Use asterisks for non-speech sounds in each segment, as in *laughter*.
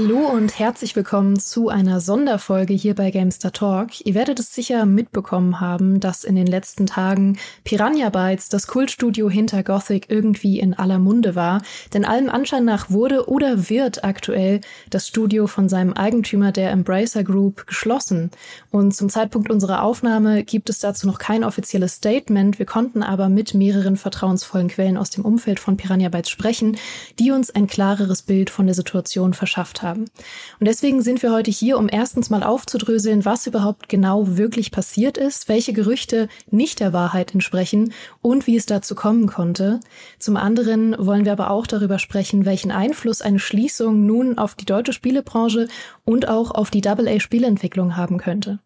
Hallo und herzlich willkommen zu einer Sonderfolge hier bei Gamestar Talk. Ihr werdet es sicher mitbekommen haben, dass in den letzten Tagen Piranha Bytes, das Kultstudio hinter Gothic, irgendwie in aller Munde war. Denn allem Anschein nach wurde oder wird aktuell das Studio von seinem Eigentümer der Embracer Group geschlossen. Und zum Zeitpunkt unserer Aufnahme gibt es dazu noch kein offizielles Statement. Wir konnten aber mit mehreren vertrauensvollen Quellen aus dem Umfeld von Piranha Bytes sprechen, die uns ein klareres Bild von der Situation verschaffen haben. Und deswegen sind wir heute hier, um erstens mal aufzudröseln, was überhaupt genau wirklich passiert ist, welche Gerüchte nicht der Wahrheit entsprechen und wie es dazu kommen konnte. Zum anderen wollen wir aber auch darüber sprechen, welchen Einfluss eine Schließung nun auf die deutsche Spielebranche und auch auf die AA-Spielentwicklung haben könnte.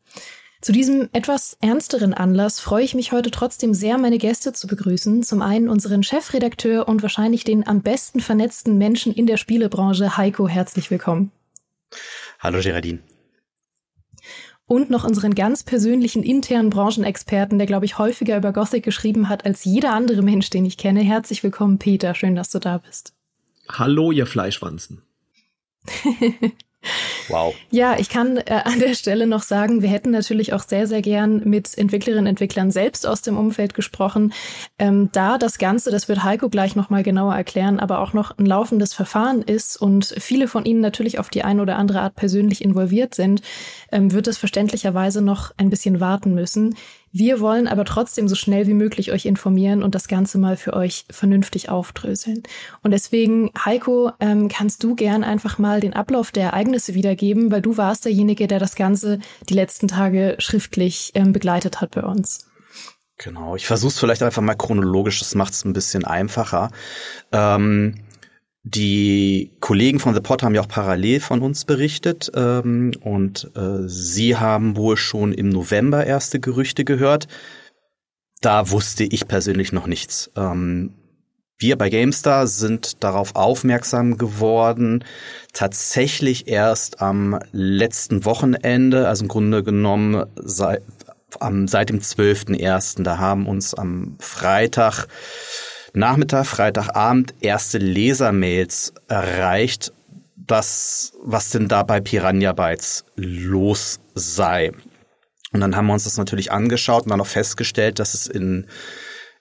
Zu diesem etwas ernsteren Anlass freue ich mich heute trotzdem sehr, meine Gäste zu begrüßen. Zum einen unseren Chefredakteur und wahrscheinlich den am besten vernetzten Menschen in der Spielebranche, Heiko, herzlich willkommen. Hallo Geraldine. Und noch unseren ganz persönlichen internen Branchenexperten, der, glaube ich, häufiger über Gothic geschrieben hat als jeder andere Mensch, den ich kenne. Herzlich willkommen, Peter. Schön, dass du da bist. Hallo, ihr Fleischwanzen. *laughs* Wow. Ja, ich kann äh, an der Stelle noch sagen, wir hätten natürlich auch sehr, sehr gern mit Entwicklerinnen und Entwicklern selbst aus dem Umfeld gesprochen. Ähm, da das Ganze, das wird Heiko gleich nochmal genauer erklären, aber auch noch ein laufendes Verfahren ist und viele von Ihnen natürlich auf die eine oder andere Art persönlich involviert sind, ähm, wird es verständlicherweise noch ein bisschen warten müssen. Wir wollen aber trotzdem so schnell wie möglich euch informieren und das Ganze mal für euch vernünftig aufdröseln. Und deswegen, Heiko, ähm, kannst du gern einfach mal den Ablauf der Ereignisse wiedergeben, weil du warst derjenige, der das Ganze die letzten Tage schriftlich ähm, begleitet hat bei uns. Genau, ich versuche es vielleicht einfach mal chronologisch, das macht es ein bisschen einfacher. Ähm, die Kollegen von The Pot haben ja auch parallel von uns berichtet ähm, und äh, sie haben wohl schon im November erste Gerüchte gehört. Da wusste ich persönlich noch nichts. Ähm, wir bei GameStar sind darauf aufmerksam geworden, tatsächlich erst am letzten Wochenende, also im Grunde genommen seit, am, seit dem 12.01. Da haben uns am Freitag Nachmittag, Freitagabend erste Lesermails erreicht, das, was denn da bei Piranha Bytes los sei. Und dann haben wir uns das natürlich angeschaut und dann auch festgestellt, dass es in,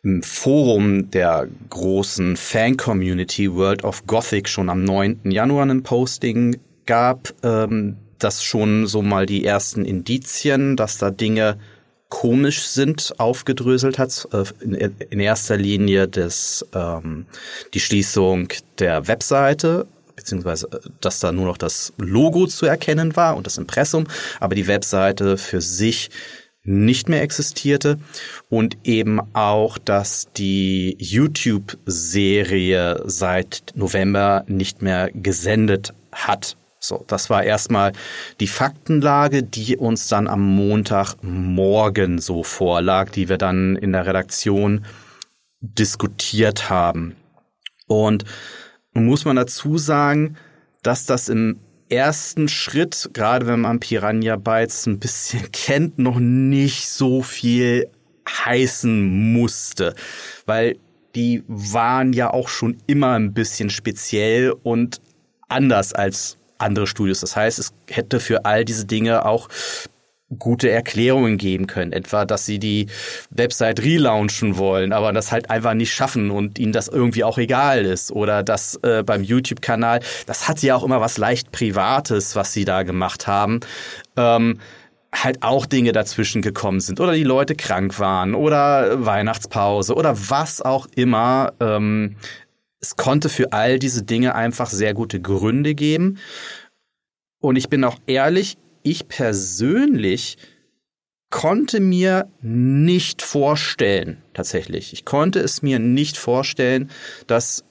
im Forum der großen Fan-Community World of Gothic schon am 9. Januar ein Posting gab, ähm, das schon so mal die ersten Indizien, dass da Dinge komisch sind, aufgedröselt hat. Äh, in, erster Linie das, ähm, die Schließung der Webseite beziehungsweise äh, dass da nur noch das Logo zu erkennen war und das Impressum, aber die Webseite für sich nicht mehr existierte und eben auch, dass die YouTube-Serie seit November nicht mehr gesendet hat. So, das war erstmal die Faktenlage, die uns dann am Montagmorgen so vorlag, die wir dann in der Redaktion diskutiert haben. Und muss man dazu sagen, dass das im ersten Schritt, gerade wenn man Piranha Bytes ein bisschen *laughs* kennt, noch nicht so viel heißen musste, weil die waren ja auch schon immer ein bisschen speziell und anders als andere Studios. Das heißt, es hätte für all diese Dinge auch gute Erklärungen geben können. Etwa, dass sie die Website relaunchen wollen, aber das halt einfach nicht schaffen und ihnen das irgendwie auch egal ist. Oder dass äh, beim YouTube-Kanal, das hat ja auch immer was leicht Privates, was sie da gemacht haben. Ähm, halt auch Dinge dazwischen gekommen sind oder die Leute krank waren oder Weihnachtspause oder was auch immer. Ähm, es konnte für all diese Dinge einfach sehr gute Gründe geben. Und ich bin auch ehrlich, ich persönlich konnte mir nicht vorstellen, tatsächlich, ich konnte es mir nicht vorstellen, dass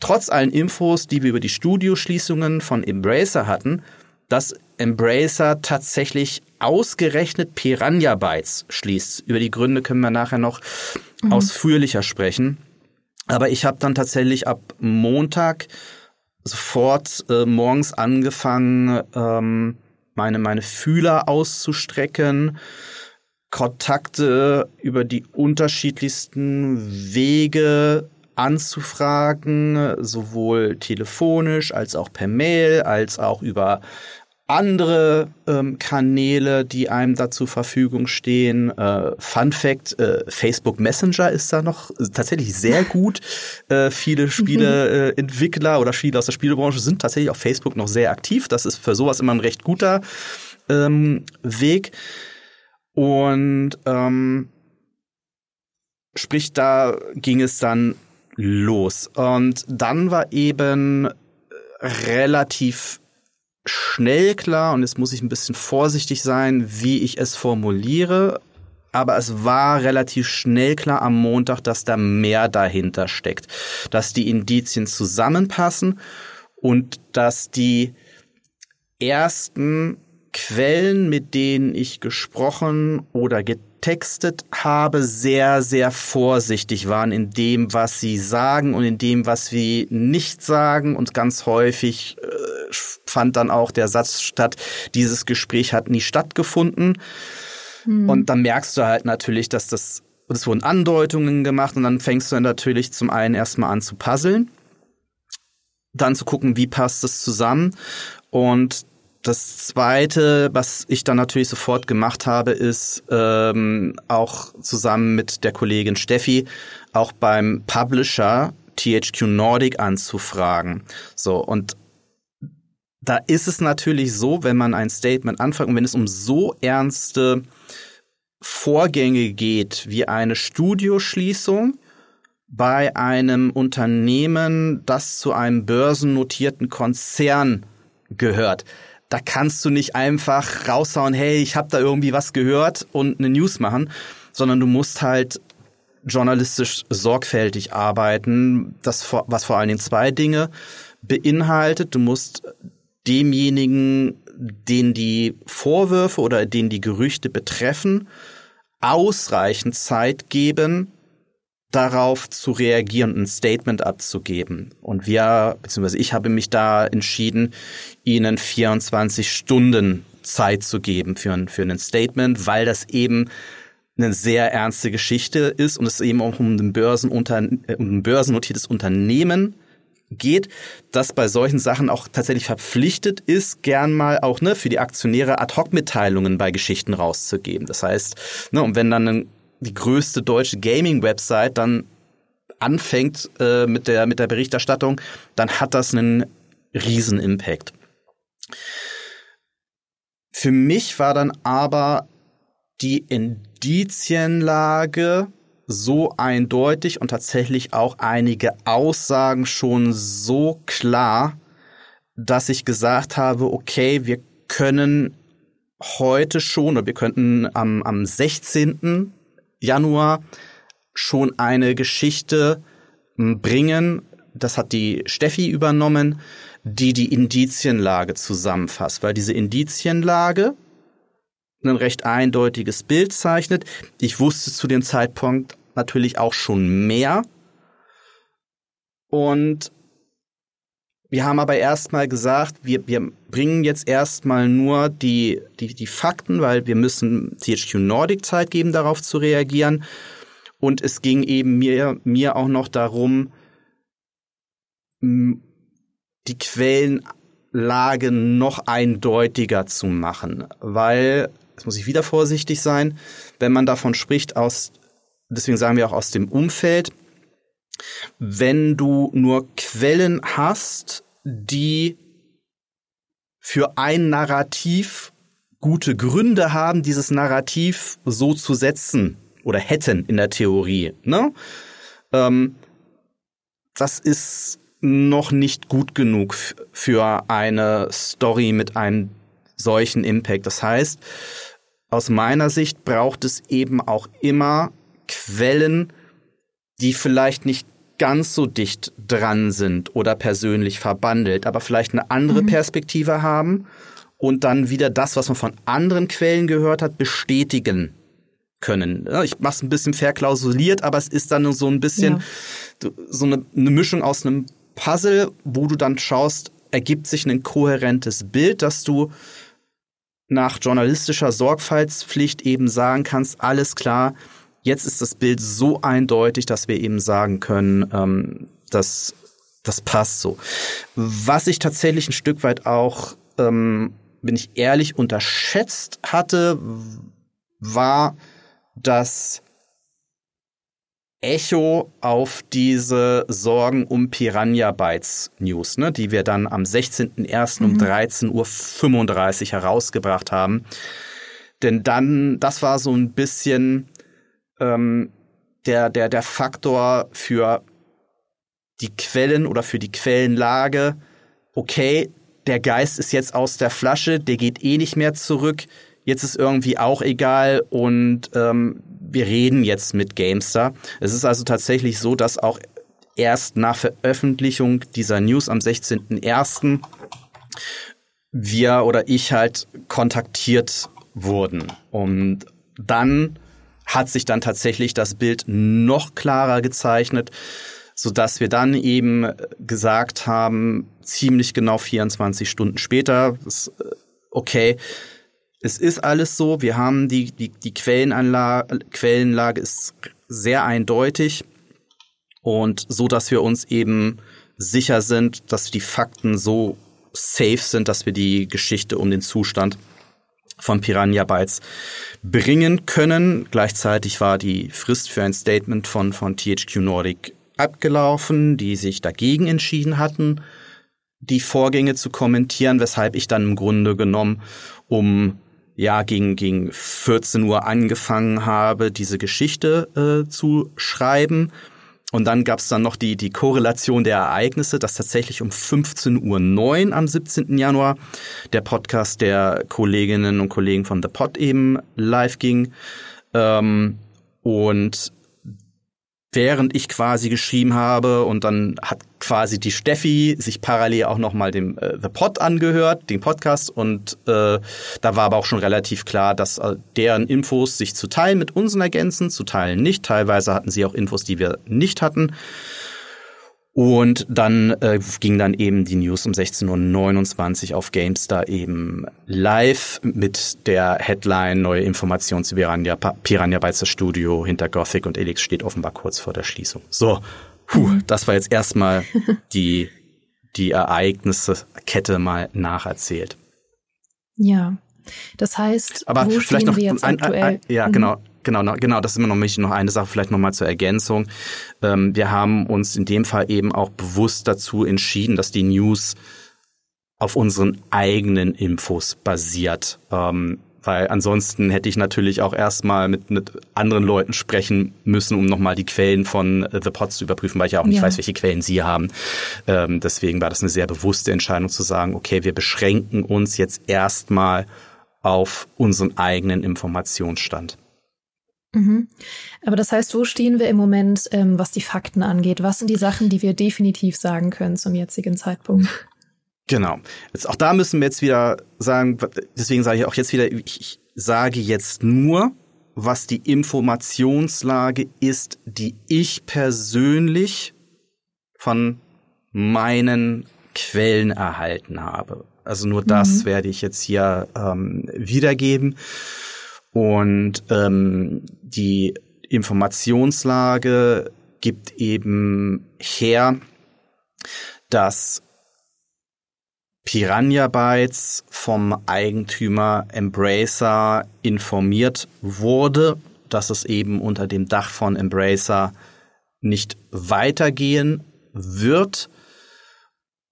trotz allen Infos, die wir über die Studioschließungen von Embracer hatten, dass Embracer tatsächlich ausgerechnet Piranha Bytes schließt. Über die Gründe können wir nachher noch mhm. ausführlicher sprechen. Aber ich habe dann tatsächlich ab Montag sofort äh, morgens angefangen, ähm, meine, meine Fühler auszustrecken, Kontakte über die unterschiedlichsten Wege anzufragen, sowohl telefonisch als auch per Mail, als auch über andere ähm, Kanäle, die einem da zur Verfügung stehen. Äh, Fun Fact, äh, Facebook Messenger ist da noch tatsächlich sehr *laughs* gut. Äh, viele Spieleentwickler äh, oder Spieler aus der Spielebranche sind tatsächlich auf Facebook noch sehr aktiv. Das ist für sowas immer ein recht guter ähm, Weg. Und ähm, sprich, da ging es dann los. Und dann war eben relativ schnell klar, und jetzt muss ich ein bisschen vorsichtig sein, wie ich es formuliere, aber es war relativ schnell klar am Montag, dass da mehr dahinter steckt, dass die Indizien zusammenpassen und dass die ersten Quellen, mit denen ich gesprochen oder getextet habe, sehr, sehr vorsichtig waren in dem, was sie sagen und in dem, was sie nicht sagen und ganz häufig äh, fand dann auch der Satz statt, dieses Gespräch hat nie stattgefunden. Hm. Und dann merkst du halt natürlich, dass das, es wurden Andeutungen gemacht und dann fängst du dann natürlich zum einen erstmal an zu puzzeln, dann zu gucken, wie passt das zusammen und das zweite, was ich dann natürlich sofort gemacht habe, ist ähm, auch zusammen mit der Kollegin Steffi auch beim Publisher THQ Nordic anzufragen. So und da ist es natürlich so, wenn man ein Statement anfängt und wenn es um so ernste Vorgänge geht wie eine Studioschließung bei einem Unternehmen, das zu einem börsennotierten Konzern gehört. Da kannst du nicht einfach raushauen, hey, ich habe da irgendwie was gehört und eine News machen, sondern du musst halt journalistisch sorgfältig arbeiten, das was vor allen Dingen zwei Dinge beinhaltet. Du musst demjenigen, den die Vorwürfe oder den die Gerüchte betreffen, ausreichend Zeit geben, darauf zu reagieren ein Statement abzugeben. Und wir, beziehungsweise ich habe mich da entschieden, ihnen 24 Stunden Zeit zu geben für ein, für ein Statement, weil das eben eine sehr ernste Geschichte ist und es eben auch um ein, Börsenunter äh, um ein börsennotiertes Unternehmen geht, das bei solchen Sachen auch tatsächlich verpflichtet ist, gern mal auch ne, für die Aktionäre Ad-Hoc-Mitteilungen bei Geschichten rauszugeben. Das heißt, ne, und wenn dann die größte deutsche Gaming-Website dann anfängt äh, mit, der, mit der Berichterstattung, dann hat das einen riesen Impact. Für mich war dann aber die Indizienlage so eindeutig und tatsächlich auch einige Aussagen schon so klar, dass ich gesagt habe, okay, wir können heute schon oder wir könnten am, am 16. Januar schon eine Geschichte bringen, das hat die Steffi übernommen, die die Indizienlage zusammenfasst, weil diese Indizienlage ein recht eindeutiges Bild zeichnet. Ich wusste zu dem Zeitpunkt natürlich auch schon mehr. Und wir haben aber erstmal gesagt, wir, wir bringen jetzt erstmal nur die, die, die Fakten, weil wir müssen THQ Nordic Zeit geben, darauf zu reagieren. Und es ging eben mir, mir auch noch darum, die Quellenlage noch eindeutiger zu machen, weil, jetzt muss ich wieder vorsichtig sein, wenn man davon spricht, aus deswegen sagen wir auch aus dem Umfeld, wenn du nur Quellen hast, die für ein Narrativ gute Gründe haben, dieses Narrativ so zu setzen oder hätten in der Theorie. Ne? Ähm, das ist noch nicht gut genug für eine Story mit einem solchen Impact. Das heißt, aus meiner Sicht braucht es eben auch immer Quellen, die vielleicht nicht ganz so dicht dran sind oder persönlich verbandelt, aber vielleicht eine andere mhm. Perspektive haben und dann wieder das, was man von anderen Quellen gehört hat, bestätigen können. Ich mache es ein bisschen verklausuliert, aber es ist dann so ein bisschen ja. so eine, eine Mischung aus einem Puzzle, wo du dann schaust, ergibt sich ein kohärentes Bild, dass du nach journalistischer Sorgfaltspflicht eben sagen kannst, alles klar, jetzt ist das Bild so eindeutig, dass wir eben sagen können, ähm, dass das passt so. Was ich tatsächlich ein Stück weit auch, ähm, bin ich ehrlich, unterschätzt hatte, war, dass Echo auf diese Sorgen um Piranha Bytes News, ne, die wir dann am 16.01. Mhm. um 13.35 Uhr herausgebracht haben. Denn dann, das war so ein bisschen ähm, der, der, der Faktor für die Quellen oder für die Quellenlage. Okay, der Geist ist jetzt aus der Flasche, der geht eh nicht mehr zurück. Jetzt ist irgendwie auch egal und ähm, wir reden jetzt mit Gamestar. Es ist also tatsächlich so, dass auch erst nach Veröffentlichung dieser News am 16.01. wir oder ich halt kontaktiert wurden. Und dann hat sich dann tatsächlich das Bild noch klarer gezeichnet, so dass wir dann eben gesagt haben, ziemlich genau 24 Stunden später, äh, okay, es ist alles so, wir haben die, die, die Quellenanlage, Quellenlage ist sehr eindeutig und so, dass wir uns eben sicher sind, dass die Fakten so safe sind, dass wir die Geschichte um den Zustand von Piranha Bytes bringen können. Gleichzeitig war die Frist für ein Statement von, von THQ Nordic abgelaufen, die sich dagegen entschieden hatten, die Vorgänge zu kommentieren, weshalb ich dann im Grunde genommen um ja gegen gegen 14 Uhr angefangen habe, diese Geschichte äh, zu schreiben. Und dann gab es dann noch die, die Korrelation der Ereignisse, dass tatsächlich um 15.09 Uhr am 17. Januar der Podcast der Kolleginnen und Kollegen von The Pod eben live ging. Ähm, und während ich quasi geschrieben habe und dann hat quasi die Steffi sich parallel auch noch mal dem äh, The Pod angehört, den Podcast und äh, da war aber auch schon relativ klar, dass äh, deren Infos sich zu teilen mit unseren ergänzen, zu teilen nicht. Teilweise hatten sie auch Infos, die wir nicht hatten. Und dann äh, ging dann eben die News um 16.29 Uhr auf GameStar eben live mit der Headline Neue Informationen zu Piranha, Piranha Bytes Studio hinter Gothic und Elix steht offenbar kurz vor der Schließung. So, puh, mhm. das war jetzt erstmal *laughs* die, die Ereignisse-Kette mal nacherzählt. Ja, das heißt, Aber wo vielleicht noch wir jetzt ein, aktuell? Ein, ein, ja, mhm. genau. Genau, genau, das ist immer noch, noch eine Sache, vielleicht nochmal zur Ergänzung. Ähm, wir haben uns in dem Fall eben auch bewusst dazu entschieden, dass die News auf unseren eigenen Infos basiert. Ähm, weil ansonsten hätte ich natürlich auch erstmal mit, mit anderen Leuten sprechen müssen, um nochmal die Quellen von The Pots zu überprüfen, weil ich ja auch nicht ja. weiß, welche Quellen sie haben. Ähm, deswegen war das eine sehr bewusste Entscheidung zu sagen, okay, wir beschränken uns jetzt erstmal auf unseren eigenen Informationsstand. Mhm. Aber das heißt, wo stehen wir im Moment, ähm, was die Fakten angeht? Was sind die Sachen, die wir definitiv sagen können zum jetzigen Zeitpunkt? Genau. Jetzt auch da müssen wir jetzt wieder sagen, deswegen sage ich auch jetzt wieder, ich, ich sage jetzt nur, was die Informationslage ist, die ich persönlich von meinen Quellen erhalten habe. Also nur das mhm. werde ich jetzt hier ähm, wiedergeben. Und ähm, die Informationslage gibt eben her, dass Piranha Bytes vom Eigentümer Embracer informiert wurde, dass es eben unter dem Dach von Embracer nicht weitergehen wird.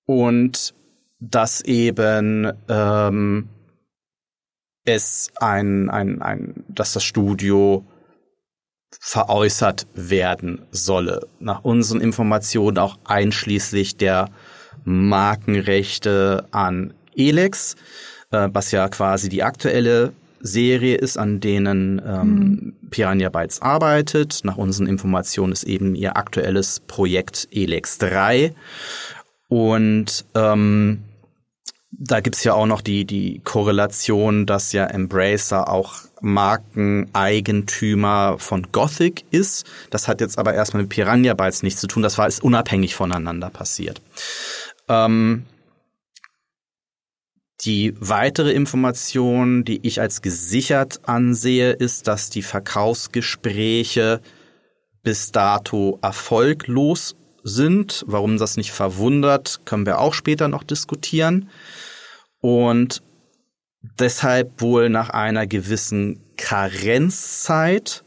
Und dass eben ähm, es ein, ein, ein, dass das Studio veräußert werden solle. Nach unseren Informationen auch einschließlich der Markenrechte an Elex, äh, was ja quasi die aktuelle Serie ist, an denen ähm, mhm. Piranha Bytes arbeitet. Nach unseren Informationen ist eben ihr aktuelles Projekt Elex 3. Und ähm, da gibt's ja auch noch die, die Korrelation, dass ja Embracer auch Markeneigentümer von Gothic ist. Das hat jetzt aber erstmal mit Piranha Bytes nichts zu tun. Das war ist unabhängig voneinander passiert. Ähm, Die weitere Information, die ich als gesichert ansehe, ist, dass die Verkaufsgespräche bis dato erfolglos sind. Warum das nicht verwundert, können wir auch später noch diskutieren. Und deshalb wohl nach einer gewissen Karenzzeit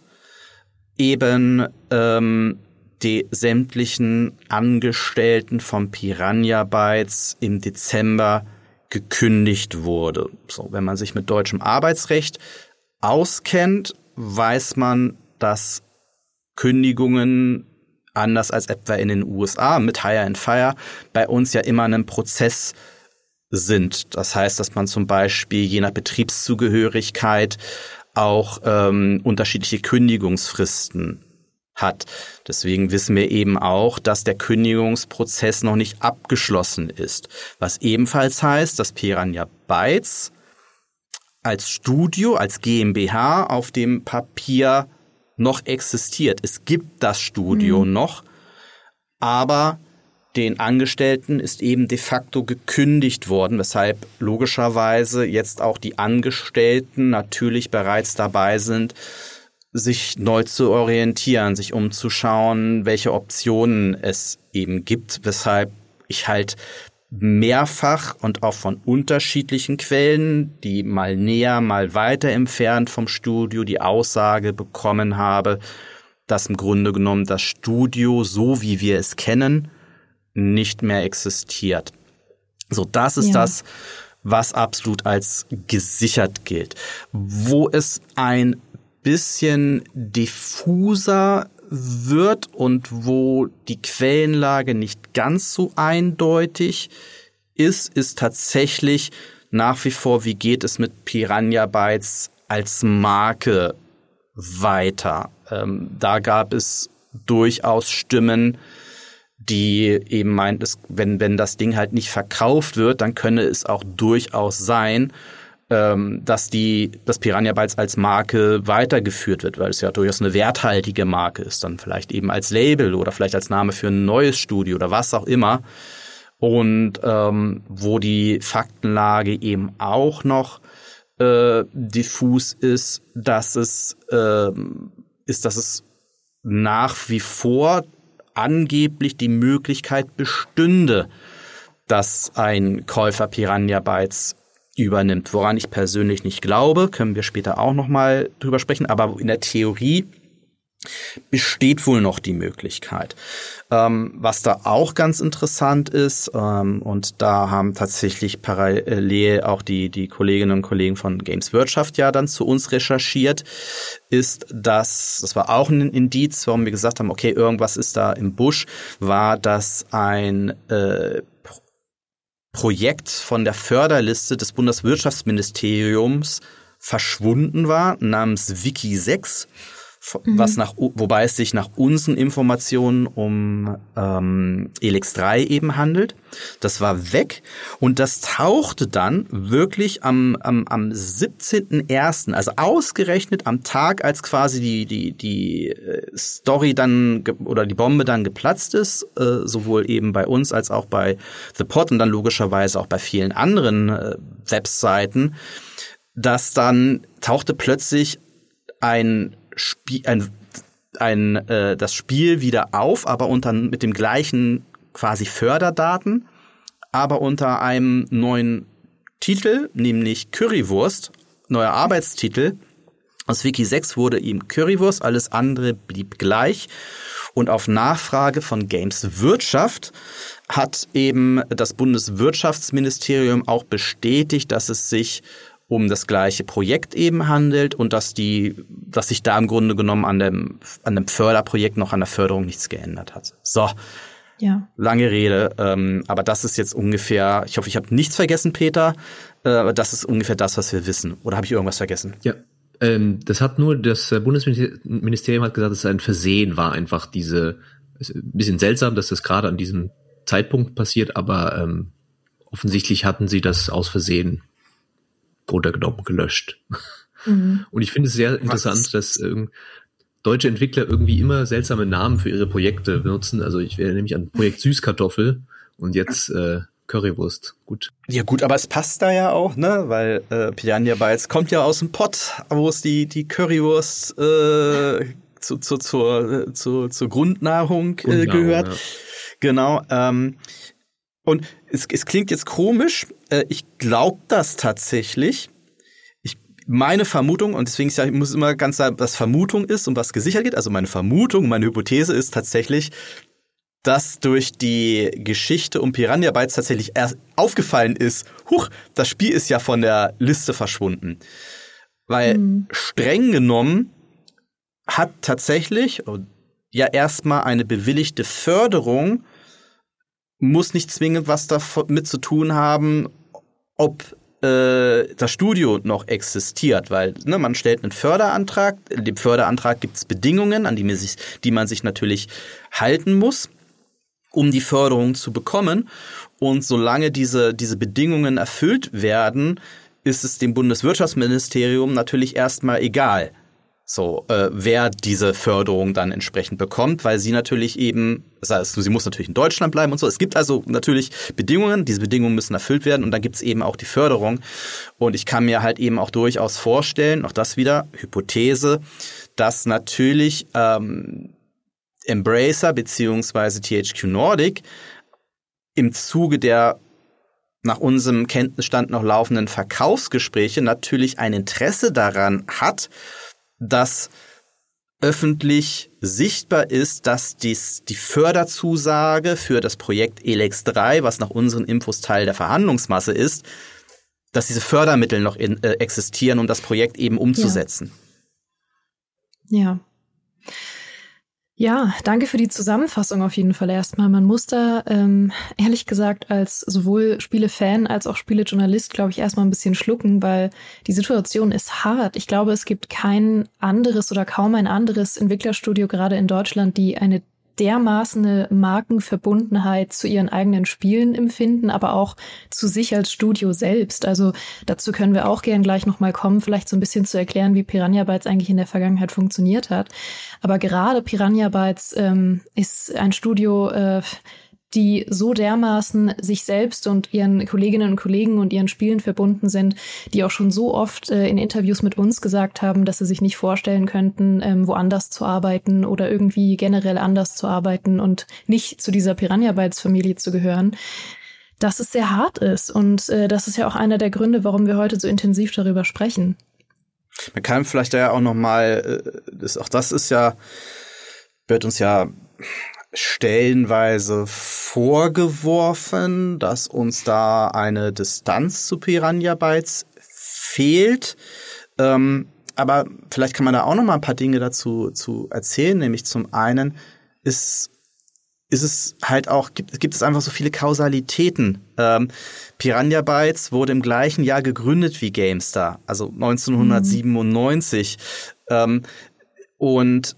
eben ähm, die sämtlichen Angestellten vom Piranha Bytes im Dezember gekündigt wurde. So, wenn man sich mit deutschem Arbeitsrecht auskennt, weiß man, dass Kündigungen anders als etwa in den USA mit Hire and Fire bei uns ja immer einen Prozess sind. Das heißt, dass man zum Beispiel je nach Betriebszugehörigkeit auch ähm, unterschiedliche Kündigungsfristen hat. Deswegen wissen wir eben auch, dass der Kündigungsprozess noch nicht abgeschlossen ist. Was ebenfalls heißt, dass Piranha Bytes als Studio, als GmbH auf dem Papier noch existiert. Es gibt das Studio mhm. noch, aber den Angestellten ist eben de facto gekündigt worden, weshalb logischerweise jetzt auch die Angestellten natürlich bereits dabei sind, sich neu zu orientieren, sich umzuschauen, welche Optionen es eben gibt, weshalb ich halt mehrfach und auch von unterschiedlichen Quellen, die mal näher, mal weiter entfernt vom Studio, die Aussage bekommen habe, dass im Grunde genommen das Studio, so wie wir es kennen, nicht mehr existiert. So, das ist ja. das, was absolut als gesichert gilt. Wo es ein bisschen diffuser wird und wo die Quellenlage nicht ganz so eindeutig ist, ist tatsächlich nach wie vor, wie geht es mit Piranha Bytes als Marke weiter. Ähm, da gab es durchaus Stimmen, die eben meint, wenn, wenn das Ding halt nicht verkauft wird, dann könne es auch durchaus sein, ähm, dass die, das Piranha Bytes als Marke weitergeführt wird, weil es ja durchaus eine werthaltige Marke ist, dann vielleicht eben als Label oder vielleicht als Name für ein neues Studio oder was auch immer. Und ähm, wo die Faktenlage eben auch noch äh, diffus ist, dass es äh, ist, dass es nach wie vor angeblich die Möglichkeit bestünde, dass ein Käufer Piranha Bytes übernimmt. Woran ich persönlich nicht glaube, können wir später auch noch mal drüber sprechen, aber in der Theorie besteht wohl noch die Möglichkeit. Ähm, was da auch ganz interessant ist, ähm, und da haben tatsächlich parallel auch die, die Kolleginnen und Kollegen von Games Wirtschaft ja dann zu uns recherchiert, ist, dass, das war auch ein Indiz, warum wir gesagt haben, okay, irgendwas ist da im Busch, war, dass ein äh, Projekt von der Förderliste des Bundeswirtschaftsministeriums verschwunden war, namens Wiki 6 was mhm. nach, wobei es sich nach unseren Informationen um ähm, Elix 3 eben handelt. Das war weg und das tauchte dann wirklich am, am, am 17.01., also ausgerechnet am Tag, als quasi die, die, die äh, Story dann oder die Bombe dann geplatzt ist, äh, sowohl eben bei uns als auch bei The Pot und dann logischerweise auch bei vielen anderen äh, Webseiten, dass dann tauchte plötzlich ein Spiel, ein, ein, äh, das Spiel wieder auf, aber unter mit dem gleichen quasi Förderdaten, aber unter einem neuen Titel, nämlich Currywurst, neuer Arbeitstitel. Aus Wiki 6 wurde ihm Currywurst, alles andere blieb gleich. Und auf Nachfrage von Games Wirtschaft hat eben das Bundeswirtschaftsministerium auch bestätigt, dass es sich um das gleiche Projekt eben handelt und dass die, dass sich da im Grunde genommen an dem, an dem Förderprojekt noch an der Förderung nichts geändert hat. So. Ja. Lange Rede, ähm, aber das ist jetzt ungefähr, ich hoffe, ich habe nichts vergessen, Peter, äh, aber das ist ungefähr das, was wir wissen. Oder habe ich irgendwas vergessen? Ja, ähm, das hat nur, das Bundesministerium hat gesagt, dass es ein Versehen war, einfach diese, ist ein bisschen seltsam, dass das gerade an diesem Zeitpunkt passiert, aber ähm, offensichtlich hatten sie das aus Versehen runtergenommen, gelöscht. Mhm. *laughs* Und ich finde es sehr interessant, Was? dass ähm, deutsche Entwickler irgendwie immer seltsame Namen für ihre Projekte benutzen. Also ich wäre nämlich an Projekt Süßkartoffel und jetzt äh, Currywurst. Gut. Ja gut, aber es passt da ja auch, ne? Weil äh, Piranha Bytes kommt ja aus dem Pott, wo es die, die Currywurst äh, zu, zu, zur, zu, zur Grundnahrung, äh, gehört. Ja. Genau. Ähm, und es, es klingt jetzt komisch. Äh, ich glaube das tatsächlich. Ich, meine Vermutung, und deswegen ich muss immer ganz sagen, was Vermutung ist und was gesichert geht. Also meine Vermutung, meine Hypothese ist tatsächlich, dass durch die Geschichte um Piranha Bytes tatsächlich erst aufgefallen ist, huch, das Spiel ist ja von der Liste verschwunden. Weil mhm. streng genommen hat tatsächlich ja erstmal eine bewilligte Förderung, muss nicht zwingend was damit zu tun haben, ob äh, das Studio noch existiert, weil ne, man stellt einen Förderantrag, in dem Förderantrag gibt es Bedingungen, an die man, sich, die man sich natürlich halten muss um die Förderung zu bekommen. Und solange diese, diese Bedingungen erfüllt werden, ist es dem Bundeswirtschaftsministerium natürlich erstmal egal, so äh, wer diese Förderung dann entsprechend bekommt, weil sie natürlich eben, das heißt, sie muss natürlich in Deutschland bleiben und so. Es gibt also natürlich Bedingungen, diese Bedingungen müssen erfüllt werden und dann gibt es eben auch die Förderung. Und ich kann mir halt eben auch durchaus vorstellen, auch das wieder Hypothese, dass natürlich ähm, Embracer beziehungsweise THQ Nordic im Zuge der nach unserem Kenntnisstand noch laufenden Verkaufsgespräche natürlich ein Interesse daran hat, dass öffentlich sichtbar ist, dass dies die Förderzusage für das Projekt Elex 3, was nach unseren Infos Teil der Verhandlungsmasse ist, dass diese Fördermittel noch in, äh, existieren, um das Projekt eben umzusetzen. Ja. ja. Ja, danke für die Zusammenfassung auf jeden Fall erstmal. Man muss da, ähm, ehrlich gesagt, als sowohl Spielefan als auch Spielejournalist, glaube ich, erstmal ein bisschen schlucken, weil die Situation ist hart. Ich glaube, es gibt kein anderes oder kaum ein anderes Entwicklerstudio gerade in Deutschland, die eine dermaßen eine Markenverbundenheit zu ihren eigenen Spielen empfinden, aber auch zu sich als Studio selbst. Also dazu können wir auch gern gleich nochmal kommen, vielleicht so ein bisschen zu erklären, wie Piranha Bytes eigentlich in der Vergangenheit funktioniert hat. Aber gerade Piranha Bytes ähm, ist ein Studio, äh, die so dermaßen sich selbst und ihren Kolleginnen und Kollegen und ihren Spielen verbunden sind, die auch schon so oft äh, in Interviews mit uns gesagt haben, dass sie sich nicht vorstellen könnten, ähm, woanders zu arbeiten oder irgendwie generell anders zu arbeiten und nicht zu dieser Piranha Bytes Familie zu gehören dass es sehr hart ist. Und äh, das ist ja auch einer der Gründe, warum wir heute so intensiv darüber sprechen. Man kann vielleicht ja auch noch mal, äh, das, auch das ist ja, wird uns ja stellenweise vorgeworfen, dass uns da eine Distanz zu Piranha Bytes fehlt. Ähm, aber vielleicht kann man da auch noch mal ein paar Dinge dazu zu erzählen. Nämlich zum einen ist ist es halt auch, gibt, gibt es einfach so viele Kausalitäten. Ähm, Piranha Bytes wurde im gleichen Jahr gegründet wie GameStar, also 1997. Mhm. Ähm, und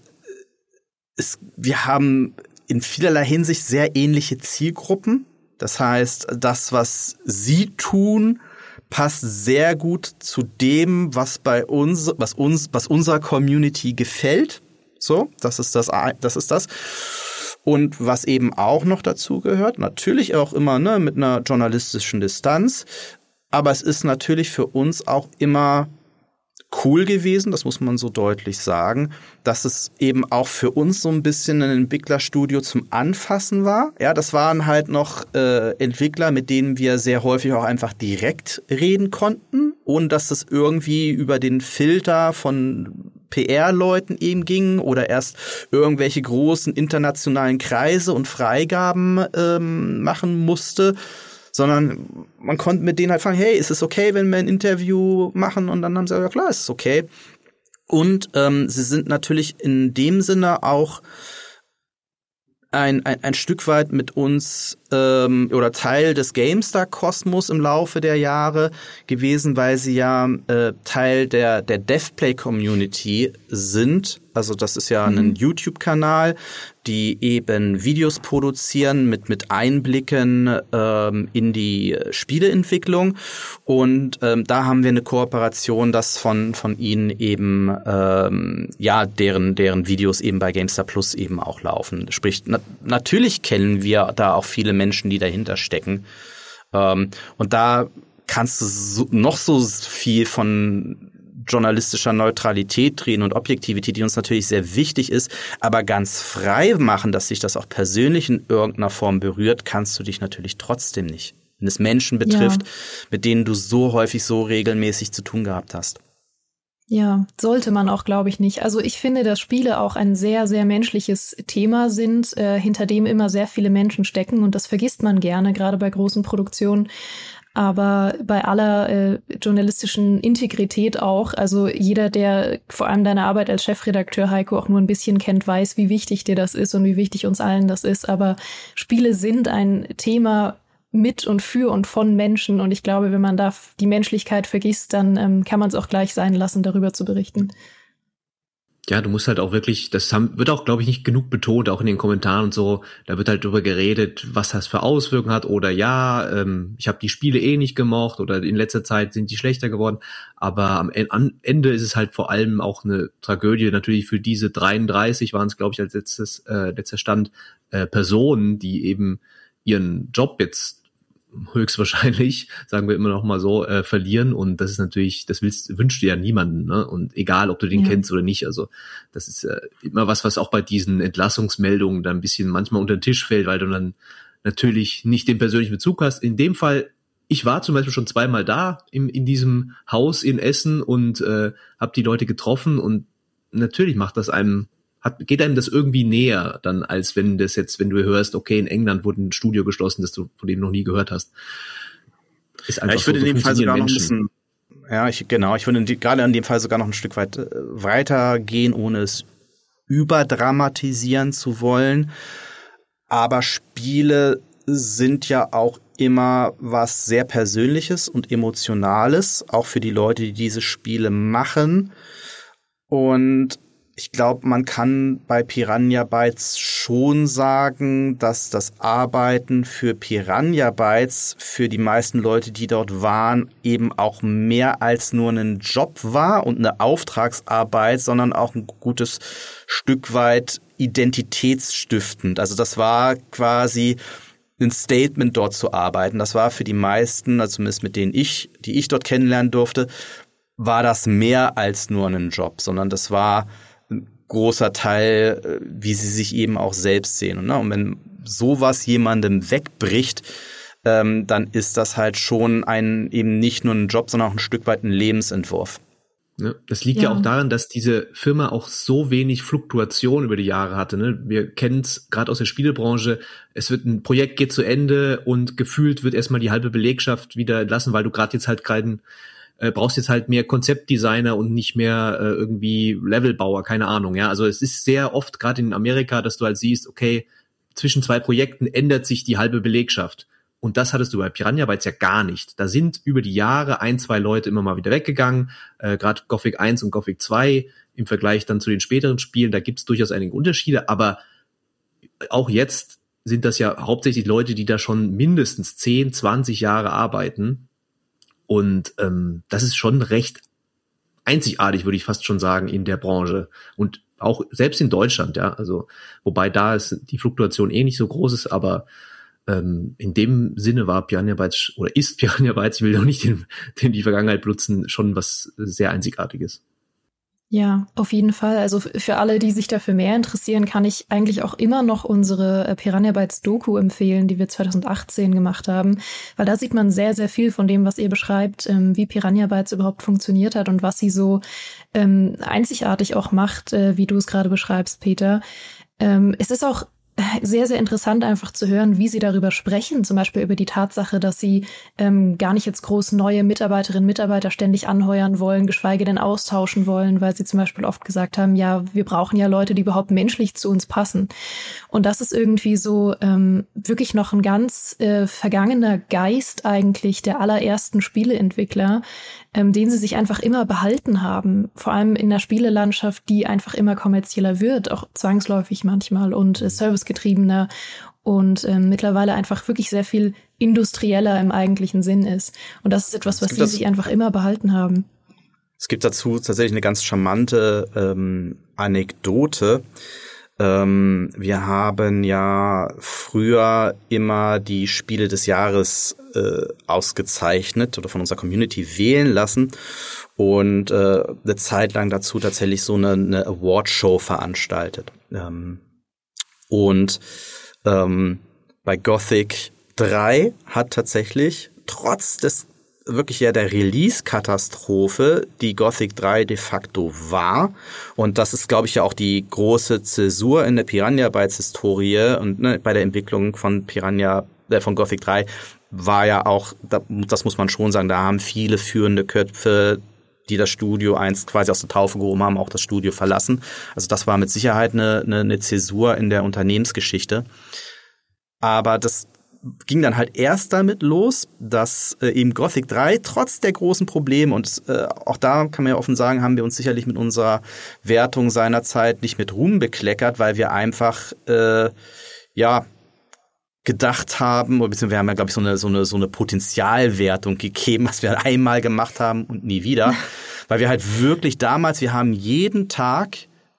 es, wir haben in vielerlei Hinsicht sehr ähnliche Zielgruppen. Das heißt, das, was sie tun, passt sehr gut zu dem, was bei uns, was uns, was unserer Community gefällt. So, das ist das, das ist das. Und was eben auch noch dazu gehört, natürlich auch immer ne, mit einer journalistischen Distanz, aber es ist natürlich für uns auch immer cool gewesen, das muss man so deutlich sagen, dass es eben auch für uns so ein bisschen ein Entwicklerstudio zum Anfassen war. Ja, das waren halt noch äh, Entwickler, mit denen wir sehr häufig auch einfach direkt reden konnten, ohne dass es irgendwie über den Filter von PR-Leuten eben ging oder erst irgendwelche großen internationalen Kreise und Freigaben ähm, machen musste sondern man konnte mit denen halt fragen, hey, ist es okay, wenn wir ein Interview machen? Und dann haben sie gesagt, ja klar, ist es okay. Und ähm, sie sind natürlich in dem Sinne auch ein, ein, ein Stück weit mit uns ähm, oder Teil des GameStar-Kosmos im Laufe der Jahre gewesen, weil sie ja äh, Teil der, der DevPlay-Community sind. Also das ist ja mhm. ein YouTube-Kanal, die eben Videos produzieren mit, mit Einblicken ähm, in die Spieleentwicklung. Und ähm, da haben wir eine Kooperation, dass von, von ihnen eben, ähm, ja, deren, deren Videos eben bei GameStar Plus eben auch laufen. Sprich, na natürlich kennen wir da auch viele Menschen, die dahinter stecken. Ähm, und da kannst du so, noch so viel von journalistischer Neutralität reden und Objektivität, die uns natürlich sehr wichtig ist, aber ganz frei machen, dass sich das auch persönlich in irgendeiner Form berührt, kannst du dich natürlich trotzdem nicht. Wenn es Menschen betrifft, ja. mit denen du so häufig so regelmäßig zu tun gehabt hast. Ja, sollte man auch, glaube ich, nicht. Also ich finde, dass Spiele auch ein sehr, sehr menschliches Thema sind, äh, hinter dem immer sehr viele Menschen stecken und das vergisst man gerne, gerade bei großen Produktionen. Aber bei aller äh, journalistischen Integrität auch, also jeder, der vor allem deine Arbeit als Chefredakteur, Heiko, auch nur ein bisschen kennt, weiß, wie wichtig dir das ist und wie wichtig uns allen das ist. Aber Spiele sind ein Thema, mit und für und von Menschen. Und ich glaube, wenn man da die Menschlichkeit vergisst, dann ähm, kann man es auch gleich sein lassen, darüber zu berichten. Ja, du musst halt auch wirklich, das haben, wird auch, glaube ich, nicht genug betont, auch in den Kommentaren und so. Da wird halt drüber geredet, was das für Auswirkungen hat oder ja, ähm, ich habe die Spiele eh nicht gemocht oder in letzter Zeit sind die schlechter geworden. Aber am Ende ist es halt vor allem auch eine Tragödie natürlich für diese 33 waren es, glaube ich, als letztes äh, letzter Stand äh, Personen, die eben ihren Job jetzt höchstwahrscheinlich, *laughs* sagen wir immer noch mal so, äh, verlieren. Und das ist natürlich, das willst, wünscht dir ja niemanden, ne? Und egal, ob du den ja. kennst oder nicht. Also das ist äh, immer was, was auch bei diesen Entlassungsmeldungen dann ein bisschen manchmal unter den Tisch fällt, weil du dann natürlich nicht den persönlichen Bezug hast. In dem Fall, ich war zum Beispiel schon zweimal da im, in diesem Haus in Essen und äh, habe die Leute getroffen und natürlich macht das einem hat, geht einem das irgendwie näher dann, als wenn das jetzt, wenn du hörst, okay, in England wurde ein Studio geschlossen, das du von dem noch nie gehört hast. Ist einfach ja, ich würde so, in dem Fall sogar Menschen. noch ein bisschen, ja, ich, genau, ich würde gerade in dem Fall sogar noch ein Stück weit äh, weitergehen, ohne es überdramatisieren zu wollen. Aber Spiele sind ja auch immer was sehr Persönliches und Emotionales, auch für die Leute, die diese Spiele machen. Und ich glaube, man kann bei Piranha Bytes schon sagen, dass das Arbeiten für Piranha Bytes für die meisten Leute, die dort waren, eben auch mehr als nur ein Job war und eine Auftragsarbeit, sondern auch ein gutes Stück weit identitätsstiftend. Also das war quasi ein Statement dort zu arbeiten. Das war für die meisten, also zumindest mit denen ich, die ich dort kennenlernen durfte, war das mehr als nur ein Job, sondern das war großer Teil, äh, wie sie sich eben auch selbst sehen. Und, ne? und wenn sowas jemandem wegbricht, ähm, dann ist das halt schon ein eben nicht nur ein Job, sondern auch ein Stück weit ein Lebensentwurf. Ja, das liegt ja. ja. auch daran, dass diese Firma auch so wenig Fluktuation über die Jahre hatte. Ne? Wir kennen es gerade aus der Spielebranche. Es wird ein Projekt geht zu Ende und gefühlt wird erstmal die halbe Belegschaft wieder entlassen, weil du gerade jetzt halt keinen äh, brauchst jetzt halt mehr Konzeptdesigner und nicht mehr äh, irgendwie Levelbauer, keine Ahnung, ja. Also es ist sehr oft, gerade in Amerika, dass du halt siehst, okay, zwischen zwei Projekten ändert sich die halbe Belegschaft. Und das hattest du bei Piranha Bytes ja gar nicht. Da sind über die Jahre ein, zwei Leute immer mal wieder weggegangen. Äh, Gerade Gothic 1 und Gothic 2 im Vergleich dann zu den späteren Spielen, da gibt's durchaus einige Unterschiede, aber auch jetzt sind das ja hauptsächlich Leute, die da schon mindestens 10, 20 Jahre arbeiten und ähm, das ist schon recht einzigartig, würde ich fast schon sagen, in der Branche. Und auch selbst in Deutschland, ja. Also, wobei da ist die Fluktuation eh nicht so groß ist, aber ähm, in dem Sinne war Piranha Bytes oder ist Piranha Bytes, ich will doch nicht den, den die Vergangenheit benutzen, schon was sehr Einzigartiges. Ja, auf jeden Fall. Also für alle, die sich dafür mehr interessieren, kann ich eigentlich auch immer noch unsere äh, Piranha Bytes Doku empfehlen, die wir 2018 gemacht haben, weil da sieht man sehr, sehr viel von dem, was ihr beschreibt, ähm, wie Piranha Bytes überhaupt funktioniert hat und was sie so ähm, einzigartig auch macht, äh, wie du es gerade beschreibst, Peter. Ähm, es ist auch sehr, sehr interessant einfach zu hören, wie sie darüber sprechen, zum Beispiel über die Tatsache, dass sie ähm, gar nicht jetzt groß neue Mitarbeiterinnen und Mitarbeiter ständig anheuern wollen, geschweige denn austauschen wollen, weil sie zum Beispiel oft gesagt haben, ja, wir brauchen ja Leute, die überhaupt menschlich zu uns passen. Und das ist irgendwie so ähm, wirklich noch ein ganz äh, vergangener Geist eigentlich der allerersten Spieleentwickler, ähm, den sie sich einfach immer behalten haben. Vor allem in der Spielelandschaft, die einfach immer kommerzieller wird, auch zwangsläufig manchmal und äh, servicegetriebener und äh, mittlerweile einfach wirklich sehr viel industrieller im eigentlichen Sinn ist. Und das ist etwas, was sie sich einfach immer behalten haben. Es gibt dazu tatsächlich eine ganz charmante ähm, Anekdote. Ähm, wir haben ja früher immer die Spiele des Jahres äh, ausgezeichnet oder von unserer Community wählen lassen und äh, eine Zeit lang dazu tatsächlich so eine, eine Award-Show veranstaltet. Ähm, und ähm, bei Gothic 3 hat tatsächlich trotz des wirklich ja der Release-Katastrophe, die Gothic 3 de facto war. Und das ist, glaube ich, ja auch die große Zäsur in der Piranha Bytes Historie und ne, bei der Entwicklung von Piranha, äh, von Gothic 3 war ja auch, das muss man schon sagen, da haben viele führende Köpfe die das Studio einst quasi aus der Taufe gehoben haben, auch das Studio verlassen. Also das war mit Sicherheit eine, eine, eine Zäsur in der Unternehmensgeschichte. Aber das ging dann halt erst damit los, dass äh, eben Gothic 3 trotz der großen Probleme und äh, auch da kann man ja offen sagen, haben wir uns sicherlich mit unserer Wertung seinerzeit nicht mit Ruhm bekleckert, weil wir einfach äh, ja gedacht haben, oder beziehungsweise wir haben ja, glaube ich, so eine, so, eine, so eine Potenzialwertung gegeben, *laughs* was wir einmal gemacht haben und nie wieder. *laughs* Weil wir halt wirklich damals, wir haben jeden Tag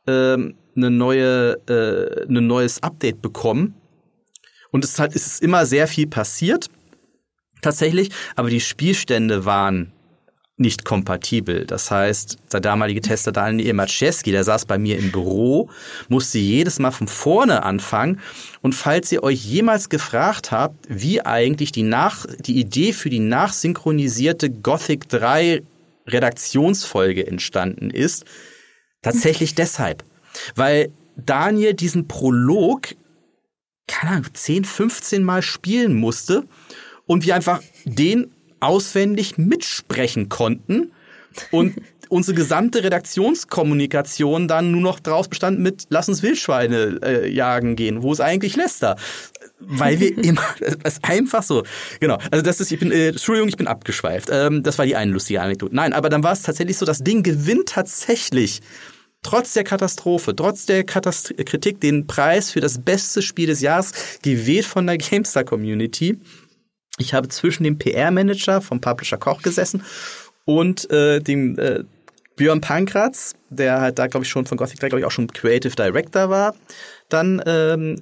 ähm, eine neue, äh, ein neues Update bekommen und es ist halt, es ist immer sehr viel passiert, tatsächlich, aber die Spielstände waren nicht kompatibel. Das heißt, der damalige Tester Daniel Maciejewski, der saß bei mir im Büro, musste jedes Mal von vorne anfangen. Und falls ihr euch jemals gefragt habt, wie eigentlich die, Nach die Idee für die nachsynchronisierte Gothic 3 Redaktionsfolge entstanden ist, tatsächlich *laughs* deshalb. Weil Daniel diesen Prolog keine Ahnung, 10, 15 Mal spielen musste und wir einfach den auswendig mitsprechen konnten und *laughs* unsere gesamte Redaktionskommunikation dann nur noch draus bestand mit Lass uns Wildschweine äh, jagen gehen. Wo ist eigentlich Lester? Weil wir *laughs* immer, das ist einfach so. Genau. Also das ist, ich bin, äh, Entschuldigung, ich bin abgeschweift. Ähm, das war die eine lustige Anekdote. Nein, aber dann war es tatsächlich so, das Ding gewinnt tatsächlich trotz der Katastrophe, trotz der Katast Kritik den Preis für das beste Spiel des Jahres gewählt von der GameStar Community. Ich habe zwischen dem PR-Manager vom Publisher Koch gesessen und äh, dem äh, Björn Pankratz, der halt da, glaube ich, schon von Gothic 3, glaube ich, auch schon Creative Director war. Dann ähm,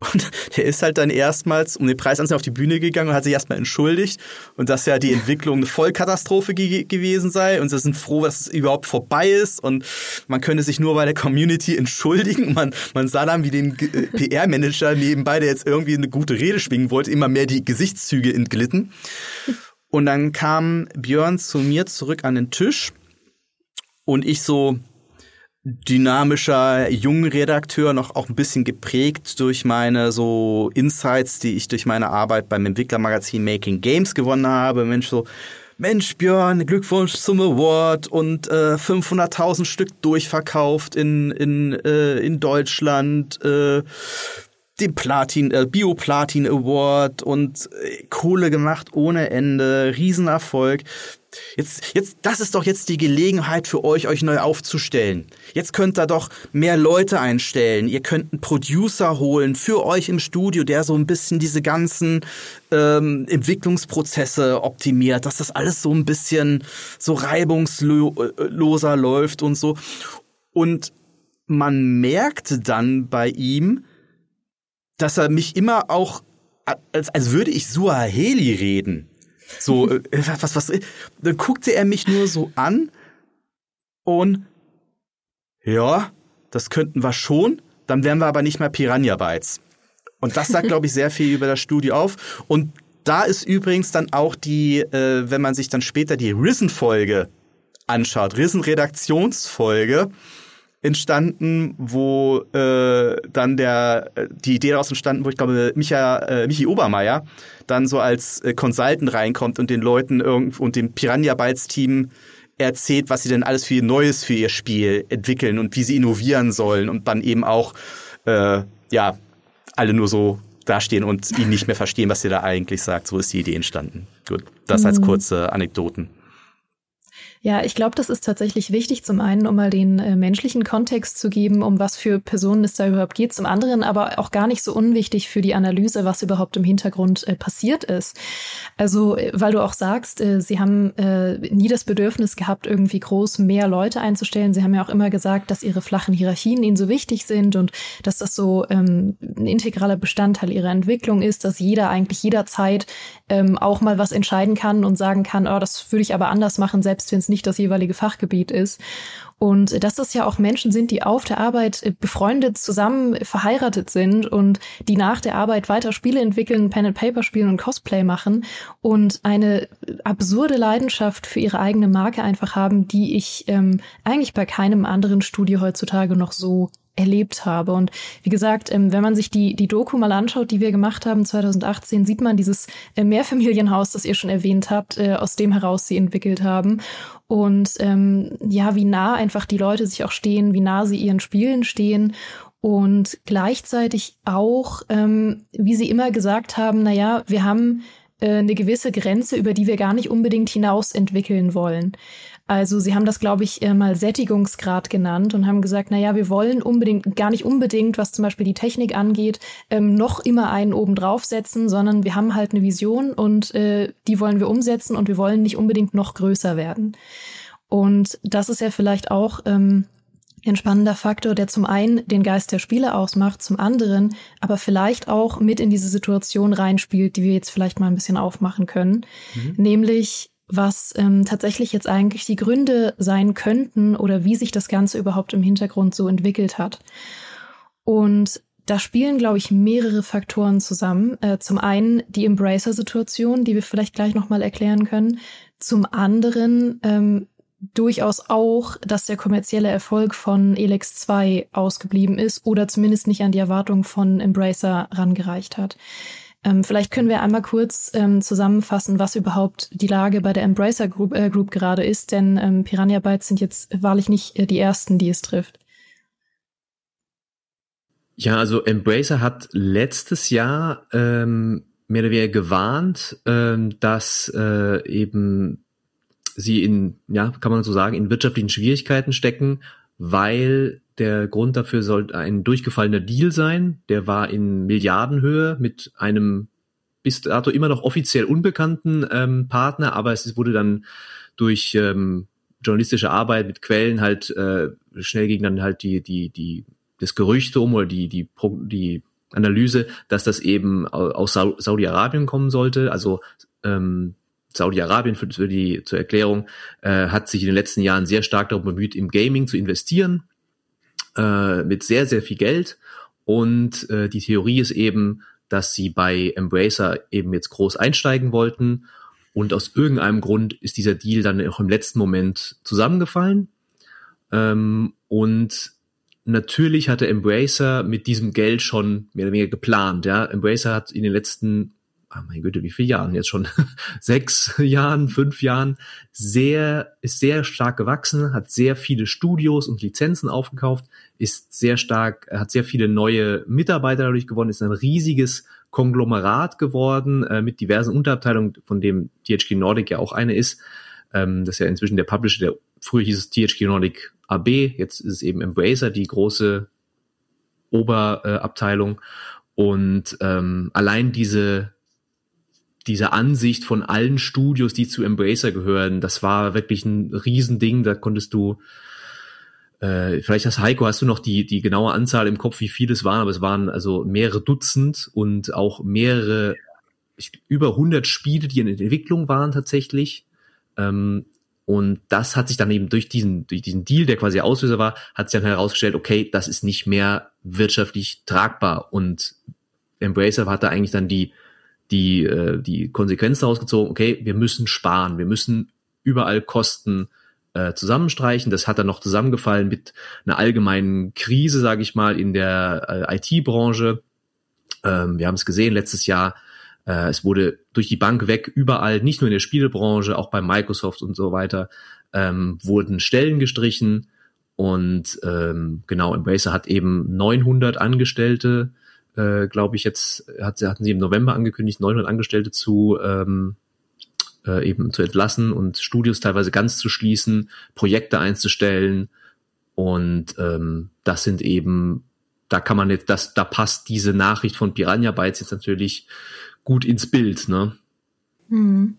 und der ist halt dann erstmals, um den Preis anzunehmen, auf die Bühne gegangen und hat sich erstmal entschuldigt und dass ja die Entwicklung eine Vollkatastrophe ge gewesen sei und sie sind froh, dass es überhaupt vorbei ist und man könne sich nur bei der Community entschuldigen. Man, man sah dann, wie den äh, PR-Manager nebenbei, der jetzt irgendwie eine gute Rede schwingen wollte, immer mehr die Gesichtszüge entglitten. Und dann kam Björn zu mir zurück an den Tisch und ich so, dynamischer Jungredakteur, noch auch ein bisschen geprägt durch meine so Insights, die ich durch meine Arbeit beim Entwicklermagazin Making Games gewonnen habe. Mensch, so, Mensch, Björn, Glückwunsch zum Award und äh, 500.000 Stück durchverkauft in, in, äh, in Deutschland. Äh, den Platin, äh, Bio-Platin Award und äh, Kohle gemacht ohne Ende, Riesenerfolg. Jetzt, jetzt, das ist doch jetzt die Gelegenheit für euch, euch neu aufzustellen. Jetzt könnt ihr doch mehr Leute einstellen. Ihr könnt einen Producer holen für euch im Studio, der so ein bisschen diese ganzen ähm, Entwicklungsprozesse optimiert, dass das alles so ein bisschen so reibungsloser läuft und so. Und man merkte dann bei ihm, dass er mich immer auch, als, als würde ich Suaheli reden. So, *laughs* äh, was, was, dann guckte er mich nur so an und ja, das könnten wir schon, dann wären wir aber nicht mehr Piranha Bytes. Und das sagt, glaube ich, sehr viel über das Studio auf. Und da ist übrigens dann auch die, äh, wenn man sich dann später die Risen-Folge anschaut, Risen-Redaktionsfolge, entstanden, wo äh, dann der die Idee daraus entstanden, wo ich glaube Micha, äh, Michi Obermeier dann so als äh, Consultant reinkommt und den Leuten irgend und dem Piranha Bytes Team erzählt, was sie denn alles für Neues für ihr Spiel entwickeln und wie sie innovieren sollen und dann eben auch äh, ja alle nur so dastehen und ihn nicht mehr verstehen, was ihr da eigentlich sagt. So ist die Idee entstanden. Gut, das als mhm. kurze Anekdoten. Ja, ich glaube, das ist tatsächlich wichtig. Zum einen, um mal den äh, menschlichen Kontext zu geben, um was für Personen es da überhaupt geht. Zum anderen aber auch gar nicht so unwichtig für die Analyse, was überhaupt im Hintergrund äh, passiert ist. Also, äh, weil du auch sagst, äh, sie haben äh, nie das Bedürfnis gehabt, irgendwie groß mehr Leute einzustellen. Sie haben ja auch immer gesagt, dass ihre flachen Hierarchien ihnen so wichtig sind und dass das so ähm, ein integraler Bestandteil ihrer Entwicklung ist, dass jeder eigentlich jederzeit ähm, auch mal was entscheiden kann und sagen kann, oh, das würde ich aber anders machen, selbst wenn es nicht das jeweilige Fachgebiet ist. Und dass das ja auch Menschen sind, die auf der Arbeit befreundet, zusammen verheiratet sind und die nach der Arbeit weiter Spiele entwickeln, Pen and Paper spielen und Cosplay machen und eine absurde Leidenschaft für ihre eigene Marke einfach haben, die ich ähm, eigentlich bei keinem anderen Studio heutzutage noch so erlebt habe. Und wie gesagt, ähm, wenn man sich die, die Doku mal anschaut, die wir gemacht haben 2018, sieht man dieses äh, Mehrfamilienhaus, das ihr schon erwähnt habt, äh, aus dem heraus sie entwickelt haben. Und ähm, ja, wie nah einfach die Leute sich auch stehen, wie nah sie ihren Spielen stehen und gleichzeitig auch, ähm, wie sie immer gesagt haben, na ja, wir haben äh, eine gewisse Grenze, über die wir gar nicht unbedingt hinaus entwickeln wollen. Also sie haben das, glaube ich, äh, mal Sättigungsgrad genannt und haben gesagt, na ja, wir wollen unbedingt, gar nicht unbedingt, was zum Beispiel die Technik angeht, ähm, noch immer einen oben draufsetzen, sondern wir haben halt eine Vision und äh, die wollen wir umsetzen und wir wollen nicht unbedingt noch größer werden. Und das ist ja vielleicht auch ähm, ein spannender Faktor, der zum einen den Geist der Spiele ausmacht, zum anderen aber vielleicht auch mit in diese Situation reinspielt, die wir jetzt vielleicht mal ein bisschen aufmachen können. Mhm. Nämlich was ähm, tatsächlich jetzt eigentlich die Gründe sein könnten oder wie sich das Ganze überhaupt im Hintergrund so entwickelt hat. Und da spielen, glaube ich, mehrere Faktoren zusammen. Äh, zum einen die Embracer-Situation, die wir vielleicht gleich nochmal erklären können. Zum anderen ähm, durchaus auch, dass der kommerzielle Erfolg von Elex 2 ausgeblieben ist oder zumindest nicht an die Erwartungen von Embracer rangereicht hat. Ähm, vielleicht können wir einmal kurz ähm, zusammenfassen, was überhaupt die Lage bei der Embracer Group, äh, Group gerade ist, denn ähm, Piranha Bytes sind jetzt wahrlich nicht äh, die ersten, die es trifft. Ja, also Embracer hat letztes Jahr ähm, mehr oder weniger gewarnt, ähm, dass äh, eben sie in, ja, kann man so sagen, in wirtschaftlichen Schwierigkeiten stecken, weil der Grund dafür soll ein durchgefallener Deal sein. Der war in Milliardenhöhe mit einem bis dato immer noch offiziell unbekannten ähm, Partner, aber es wurde dann durch ähm, journalistische Arbeit mit Quellen halt äh, schnell gegen dann halt die die die das Gerücht um oder die die die Analyse, dass das eben aus Saudi-Arabien kommen sollte. Also ähm, Saudi-Arabien für, für die zur Erklärung äh, hat sich in den letzten Jahren sehr stark darum bemüht, im Gaming zu investieren äh, mit sehr, sehr viel Geld. Und äh, die Theorie ist eben, dass sie bei Embracer eben jetzt groß einsteigen wollten. Und aus irgendeinem Grund ist dieser Deal dann auch im letzten Moment zusammengefallen. Ähm, und natürlich hatte Embracer mit diesem Geld schon mehr oder weniger geplant. Ja, Embracer hat in den letzten ah mein Güte, wie viele Jahren jetzt schon? *laughs* Sechs Jahren, fünf Jahren, sehr, ist sehr stark gewachsen, hat sehr viele Studios und Lizenzen aufgekauft, ist sehr stark, hat sehr viele neue Mitarbeiter dadurch gewonnen, ist ein riesiges Konglomerat geworden, äh, mit diversen Unterabteilungen, von dem THQ Nordic ja auch eine ist. Ähm, das ist ja inzwischen der Publisher, der früher hieß es THQ Nordic AB, jetzt ist es eben Embracer, die große Oberabteilung. Und ähm, allein diese diese Ansicht von allen Studios, die zu Embracer gehören, das war wirklich ein Riesending. Da konntest du, äh, vielleicht hast Heiko, hast du noch die, die genaue Anzahl im Kopf, wie viele es waren, aber es waren also mehrere Dutzend und auch mehrere, ich, über 100 Spiele, die in Entwicklung waren tatsächlich. Ähm, und das hat sich dann eben durch diesen, durch diesen Deal, der quasi Auslöser war, hat sich dann herausgestellt, okay, das ist nicht mehr wirtschaftlich tragbar. Und Embracer hatte eigentlich dann die, die, äh, die Konsequenz daraus gezogen, okay, wir müssen sparen, wir müssen überall Kosten äh, zusammenstreichen. Das hat dann noch zusammengefallen mit einer allgemeinen Krise, sage ich mal, in der äh, IT-Branche. Ähm, wir haben es gesehen letztes Jahr. Äh, es wurde durch die Bank weg überall, nicht nur in der Spielebranche, auch bei Microsoft und so weiter, ähm, wurden Stellen gestrichen. Und ähm, genau, Embracer hat eben 900 Angestellte äh, glaube ich, jetzt hat, hatten sie im November angekündigt, 900 Angestellte zu, ähm, äh, eben zu entlassen und Studios teilweise ganz zu schließen, Projekte einzustellen. Und ähm, das sind eben, da kann man jetzt, das, da passt diese Nachricht von Piranha Bytes jetzt natürlich gut ins Bild, ne? Hm.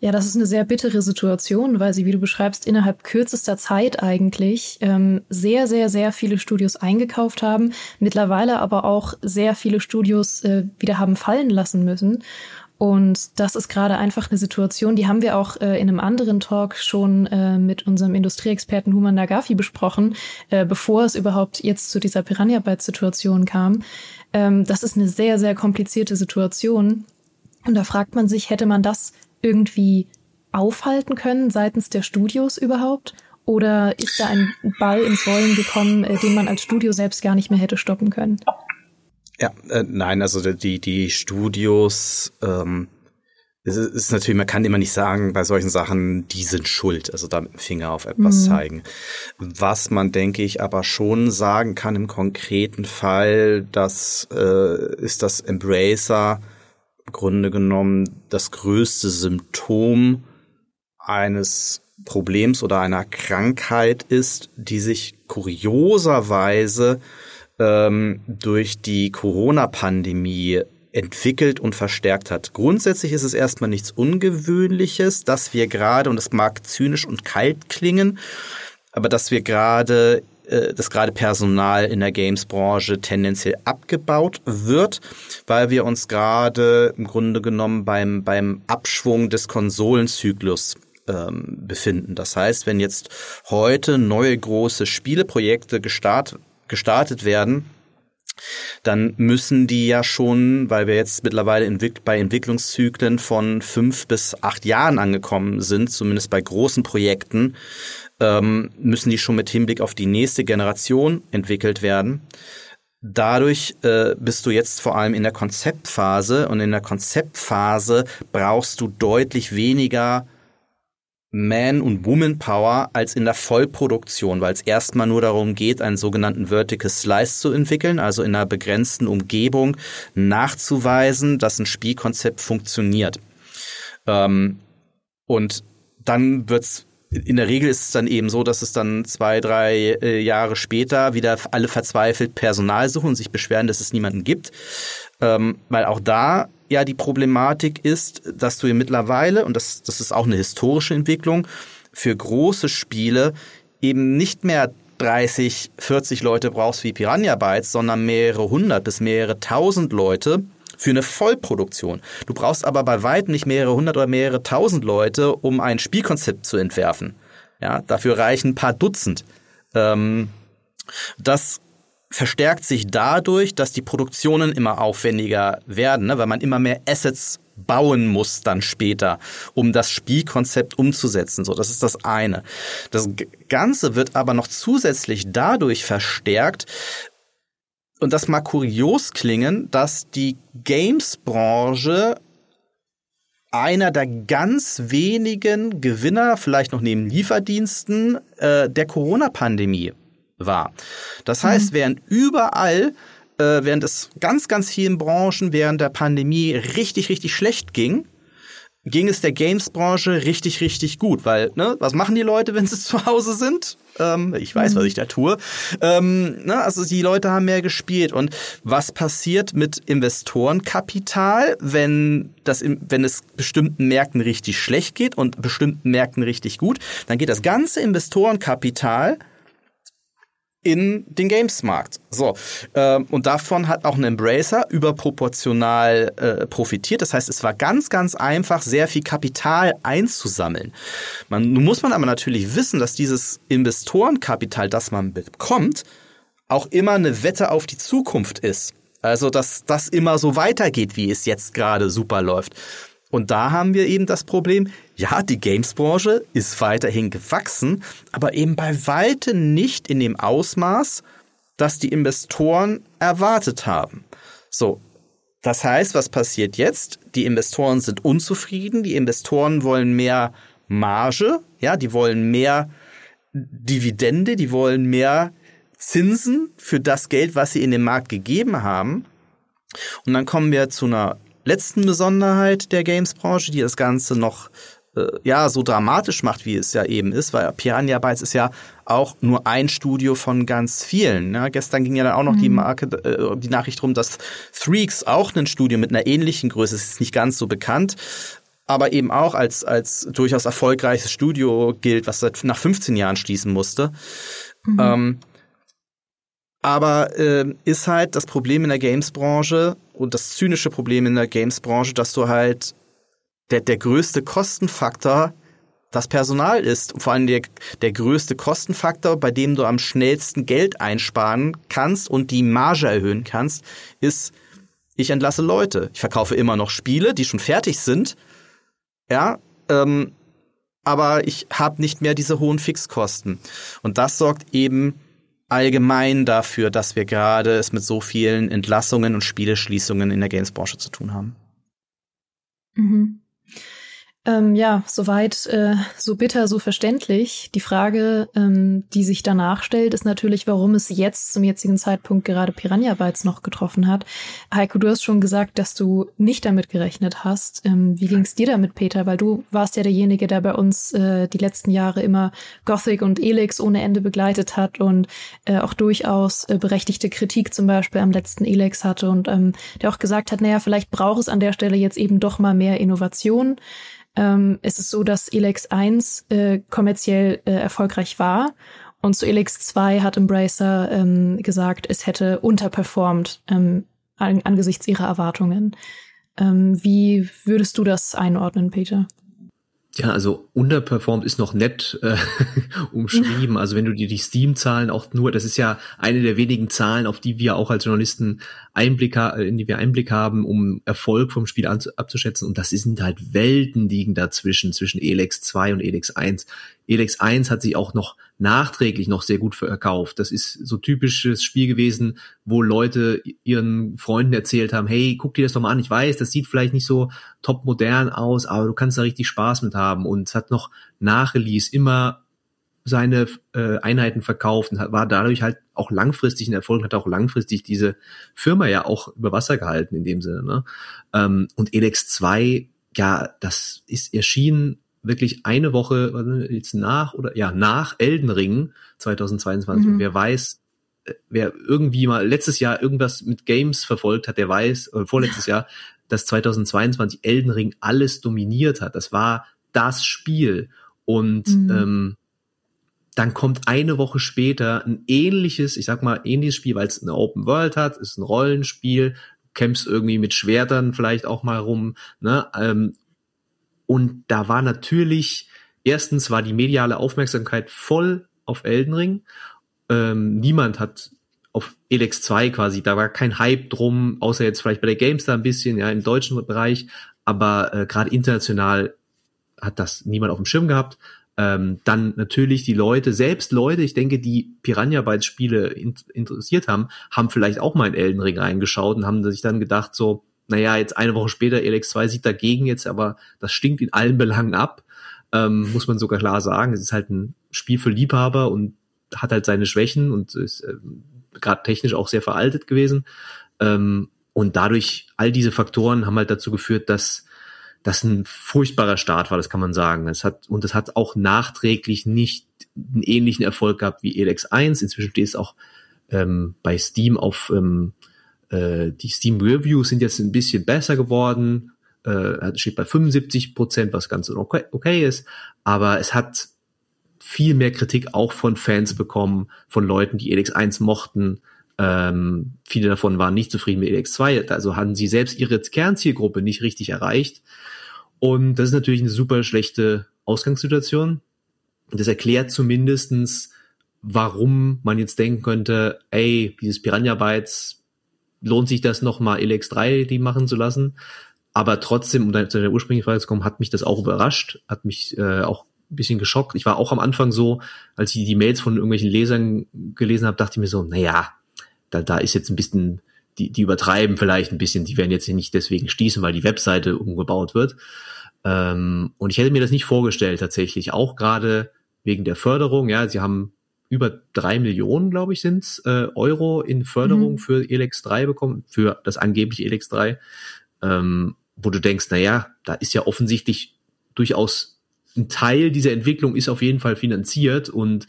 Ja, das ist eine sehr bittere Situation, weil sie, wie du beschreibst, innerhalb kürzester Zeit eigentlich ähm, sehr, sehr, sehr viele Studios eingekauft haben, mittlerweile aber auch sehr viele Studios äh, wieder haben fallen lassen müssen. Und das ist gerade einfach eine Situation, die haben wir auch äh, in einem anderen Talk schon äh, mit unserem Industrieexperten Human Nagafi besprochen, äh, bevor es überhaupt jetzt zu dieser Piranha-Bytes-Situation kam. Ähm, das ist eine sehr, sehr komplizierte Situation. Und da fragt man sich, hätte man das irgendwie aufhalten können seitens der Studios überhaupt? Oder ist da ein Ball ins Rollen gekommen, äh, den man als Studio selbst gar nicht mehr hätte stoppen können? Ja, äh, nein, also die, die Studios, ähm, es ist natürlich, man kann immer nicht sagen, bei solchen Sachen, die sind schuld, also da mit dem Finger auf etwas mhm. zeigen. Was man, denke ich, aber schon sagen kann im konkreten Fall, das äh, ist das Embracer Grunde genommen das größte Symptom eines Problems oder einer Krankheit ist, die sich kurioserweise ähm, durch die Corona-Pandemie entwickelt und verstärkt hat. Grundsätzlich ist es erstmal nichts Ungewöhnliches, dass wir gerade, und das mag zynisch und kalt klingen, aber dass wir gerade, dass gerade Personal in der Games-Branche tendenziell abgebaut wird, weil wir uns gerade im Grunde genommen beim, beim Abschwung des Konsolenzyklus ähm, befinden. Das heißt, wenn jetzt heute neue große Spieleprojekte gestartet gestartet werden, dann müssen die ja schon, weil wir jetzt mittlerweile bei Entwicklungszyklen von fünf bis acht Jahren angekommen sind, zumindest bei großen Projekten, ähm, müssen die schon mit Hinblick auf die nächste Generation entwickelt werden. Dadurch äh, bist du jetzt vor allem in der Konzeptphase und in der Konzeptphase brauchst du deutlich weniger man- und Woman-Power als in der Vollproduktion, weil es erstmal nur darum geht, einen sogenannten Vertical Slice zu entwickeln, also in einer begrenzten Umgebung nachzuweisen, dass ein Spielkonzept funktioniert. Ähm, und dann wird's in der Regel ist es dann eben so, dass es dann zwei, drei äh, Jahre später wieder alle verzweifelt Personal suchen und sich beschweren, dass es niemanden gibt. Ähm, weil auch da ja die Problematik ist, dass du hier mittlerweile, und das, das ist auch eine historische Entwicklung, für große Spiele eben nicht mehr 30, 40 Leute brauchst wie Piranha Bytes, sondern mehrere hundert bis mehrere tausend Leute für eine Vollproduktion. Du brauchst aber bei weitem nicht mehrere hundert oder mehrere tausend Leute, um ein Spielkonzept zu entwerfen. Ja, dafür reichen ein paar Dutzend. Ähm, das verstärkt sich dadurch, dass die Produktionen immer aufwendiger werden, ne? weil man immer mehr Assets bauen muss dann später, um das Spielkonzept umzusetzen. So, das ist das eine. Das Ganze wird aber noch zusätzlich dadurch verstärkt, und das mag kurios klingen, dass die Games-Branche einer der ganz wenigen Gewinner, vielleicht noch neben Lieferdiensten, äh, der Corona-Pandemie war. Das heißt, mhm. während überall, äh, während es ganz, ganz vielen Branchen während der Pandemie richtig, richtig schlecht ging, ging es der Games-Branche richtig, richtig gut, weil, ne, was machen die Leute, *laughs* wenn sie zu Hause sind? Ähm, ich weiß, was mhm. ich da tue. Ähm, ne, also die Leute haben mehr gespielt. Und was passiert mit Investorenkapital, wenn das, wenn es bestimmten Märkten richtig schlecht geht und bestimmten Märkten richtig gut? Dann geht das ganze Investorenkapital in den Games-Markt. So, ähm, und davon hat auch ein Embracer überproportional äh, profitiert. Das heißt, es war ganz, ganz einfach, sehr viel Kapital einzusammeln. Man, nun muss man aber natürlich wissen, dass dieses Investorenkapital, das man bekommt, auch immer eine Wette auf die Zukunft ist. Also, dass das immer so weitergeht, wie es jetzt gerade super läuft. Und da haben wir eben das Problem, ja, die Games-Branche ist weiterhin gewachsen, aber eben bei weitem nicht in dem Ausmaß, das die Investoren erwartet haben. So, das heißt, was passiert jetzt? Die Investoren sind unzufrieden, die Investoren wollen mehr Marge, ja, die wollen mehr Dividende, die wollen mehr Zinsen für das Geld, was sie in den Markt gegeben haben. Und dann kommen wir zu einer letzten Besonderheit der Games-Branche, die das Ganze noch äh, ja so dramatisch macht, wie es ja eben ist, weil Piranha Bytes ist ja auch nur ein Studio von ganz vielen. Ne? Gestern ging ja dann auch noch mhm. die Marke, äh, die Nachricht rum, dass Threaks auch ein Studio mit einer ähnlichen Größe ist, ist nicht ganz so bekannt, aber eben auch als als durchaus erfolgreiches Studio gilt, was seit nach 15 Jahren schließen musste. Mhm. Ähm, aber äh, ist halt das Problem in der Games-Branche und das zynische Problem in der Games-Branche, dass du halt der, der größte Kostenfaktor das Personal ist. Und vor allem der, der größte Kostenfaktor, bei dem du am schnellsten Geld einsparen kannst und die Marge erhöhen kannst, ist, ich entlasse Leute. Ich verkaufe immer noch Spiele, die schon fertig sind. Ja, ähm, aber ich habe nicht mehr diese hohen Fixkosten. Und das sorgt eben allgemein dafür, dass wir gerade es mit so vielen Entlassungen und Spieleschließungen in der Gamesbranche zu tun haben. Mhm. Ähm, ja, soweit, äh, so bitter, so verständlich. Die Frage, ähm, die sich danach stellt, ist natürlich, warum es jetzt zum jetzigen Zeitpunkt gerade Piranha Bytes noch getroffen hat. Heiko, du hast schon gesagt, dass du nicht damit gerechnet hast. Ähm, wie ging es dir damit, Peter? Weil du warst ja derjenige, der bei uns äh, die letzten Jahre immer Gothic und Elix ohne Ende begleitet hat und äh, auch durchaus äh, berechtigte Kritik zum Beispiel am letzten Elix hatte und ähm, der auch gesagt hat, naja, vielleicht braucht es an der Stelle jetzt eben doch mal mehr Innovation ähm, ist es so, dass Elex 1 äh, kommerziell äh, erfolgreich war und zu Elex 2 hat Embracer ähm, gesagt, es hätte unterperformt ähm, an, angesichts ihrer Erwartungen. Ähm, wie würdest du das einordnen, Peter? Ja, also underperformed ist noch nett äh, *laughs* umschrieben. Also wenn du dir die Steam-Zahlen auch nur, das ist ja eine der wenigen Zahlen, auf die wir auch als Journalisten Einblick, in die wir Einblick haben, um Erfolg vom Spiel abzuschätzen. Und das sind halt Welten liegen dazwischen, zwischen Elex 2 und Elex 1. Elex 1 hat sich auch noch nachträglich noch sehr gut verkauft. Das ist so typisches Spiel gewesen, wo Leute ihren Freunden erzählt haben, hey, guck dir das doch mal an, ich weiß, das sieht vielleicht nicht so top modern aus, aber du kannst da richtig Spaß mit haben. Und es hat noch nach Release immer seine äh, Einheiten verkauft und war dadurch halt auch langfristig ein Erfolg, hat auch langfristig diese Firma ja auch über Wasser gehalten in dem Sinne. Ne? Ähm, und Elex 2, ja, das ist erschienen wirklich eine Woche jetzt nach oder ja nach Elden Ring 2022. Mhm. Und wer weiß, äh, wer irgendwie mal letztes Jahr irgendwas mit Games verfolgt hat, der weiß, äh, vorletztes *laughs* Jahr, dass 2022 Elden Ring alles dominiert hat. Das war das Spiel. Und mhm. ähm, dann kommt eine Woche später ein ähnliches, ich sag mal ähnliches Spiel, weil es eine Open World hat, ist ein Rollenspiel, kämpfst irgendwie mit Schwertern vielleicht auch mal rum, ne? Ähm, und da war natürlich, erstens war die mediale Aufmerksamkeit voll auf Elden Ring. Ähm, niemand hat auf Elex 2 quasi, da war kein Hype drum, außer jetzt vielleicht bei der GameStar ein bisschen, ja, im deutschen Bereich, aber äh, gerade international hat das niemand auf dem Schirm gehabt. Ähm, dann natürlich die Leute, selbst Leute, ich denke, die Piranha Bytes Spiele in, interessiert haben, haben vielleicht auch mal in Elden Ring reingeschaut und haben sich dann gedacht so, naja, jetzt eine Woche später, Elex 2 sieht dagegen jetzt, aber das stinkt in allen Belangen ab, ähm, muss man sogar klar sagen. Es ist halt ein Spiel für Liebhaber und hat halt seine Schwächen und ist äh, gerade technisch auch sehr veraltet gewesen. Ähm, und dadurch, all diese Faktoren haben halt dazu geführt, dass das ein furchtbarer Start war, das kann man sagen. Es hat, und es hat auch nachträglich nicht einen ähnlichen Erfolg gehabt wie Elex 1. Inzwischen steht es auch ähm, bei Steam auf ähm, äh, die Steam Reviews sind jetzt ein bisschen besser geworden. Äh, steht bei 75 Prozent, was ganz okay, okay ist. Aber es hat viel mehr Kritik auch von Fans bekommen, von Leuten, die Elix 1 mochten. Ähm, viele davon waren nicht zufrieden mit Elix 2, also hatten sie selbst ihre Kernzielgruppe nicht richtig erreicht. Und das ist natürlich eine super schlechte Ausgangssituation. Das erklärt zumindestens, warum man jetzt denken könnte, ey, dieses Piranha Bytes lohnt sich das nochmal LX3 die machen zu lassen. Aber trotzdem, um zu der ursprünglichen Frage zu kommen, hat mich das auch überrascht, hat mich äh, auch ein bisschen geschockt. Ich war auch am Anfang so, als ich die Mails von irgendwelchen Lesern gelesen habe, dachte ich mir so, naja, da, da ist jetzt ein bisschen, die, die übertreiben vielleicht ein bisschen, die werden jetzt nicht deswegen stießen, weil die Webseite umgebaut wird. Ähm, und ich hätte mir das nicht vorgestellt tatsächlich, auch gerade wegen der Förderung. Ja, sie haben über drei Millionen, glaube ich, sind's äh, Euro in Förderung mhm. für Elex 3 bekommen, für das angebliche Elex 3. ähm, wo du denkst, na ja, da ist ja offensichtlich durchaus ein Teil dieser Entwicklung ist auf jeden Fall finanziert und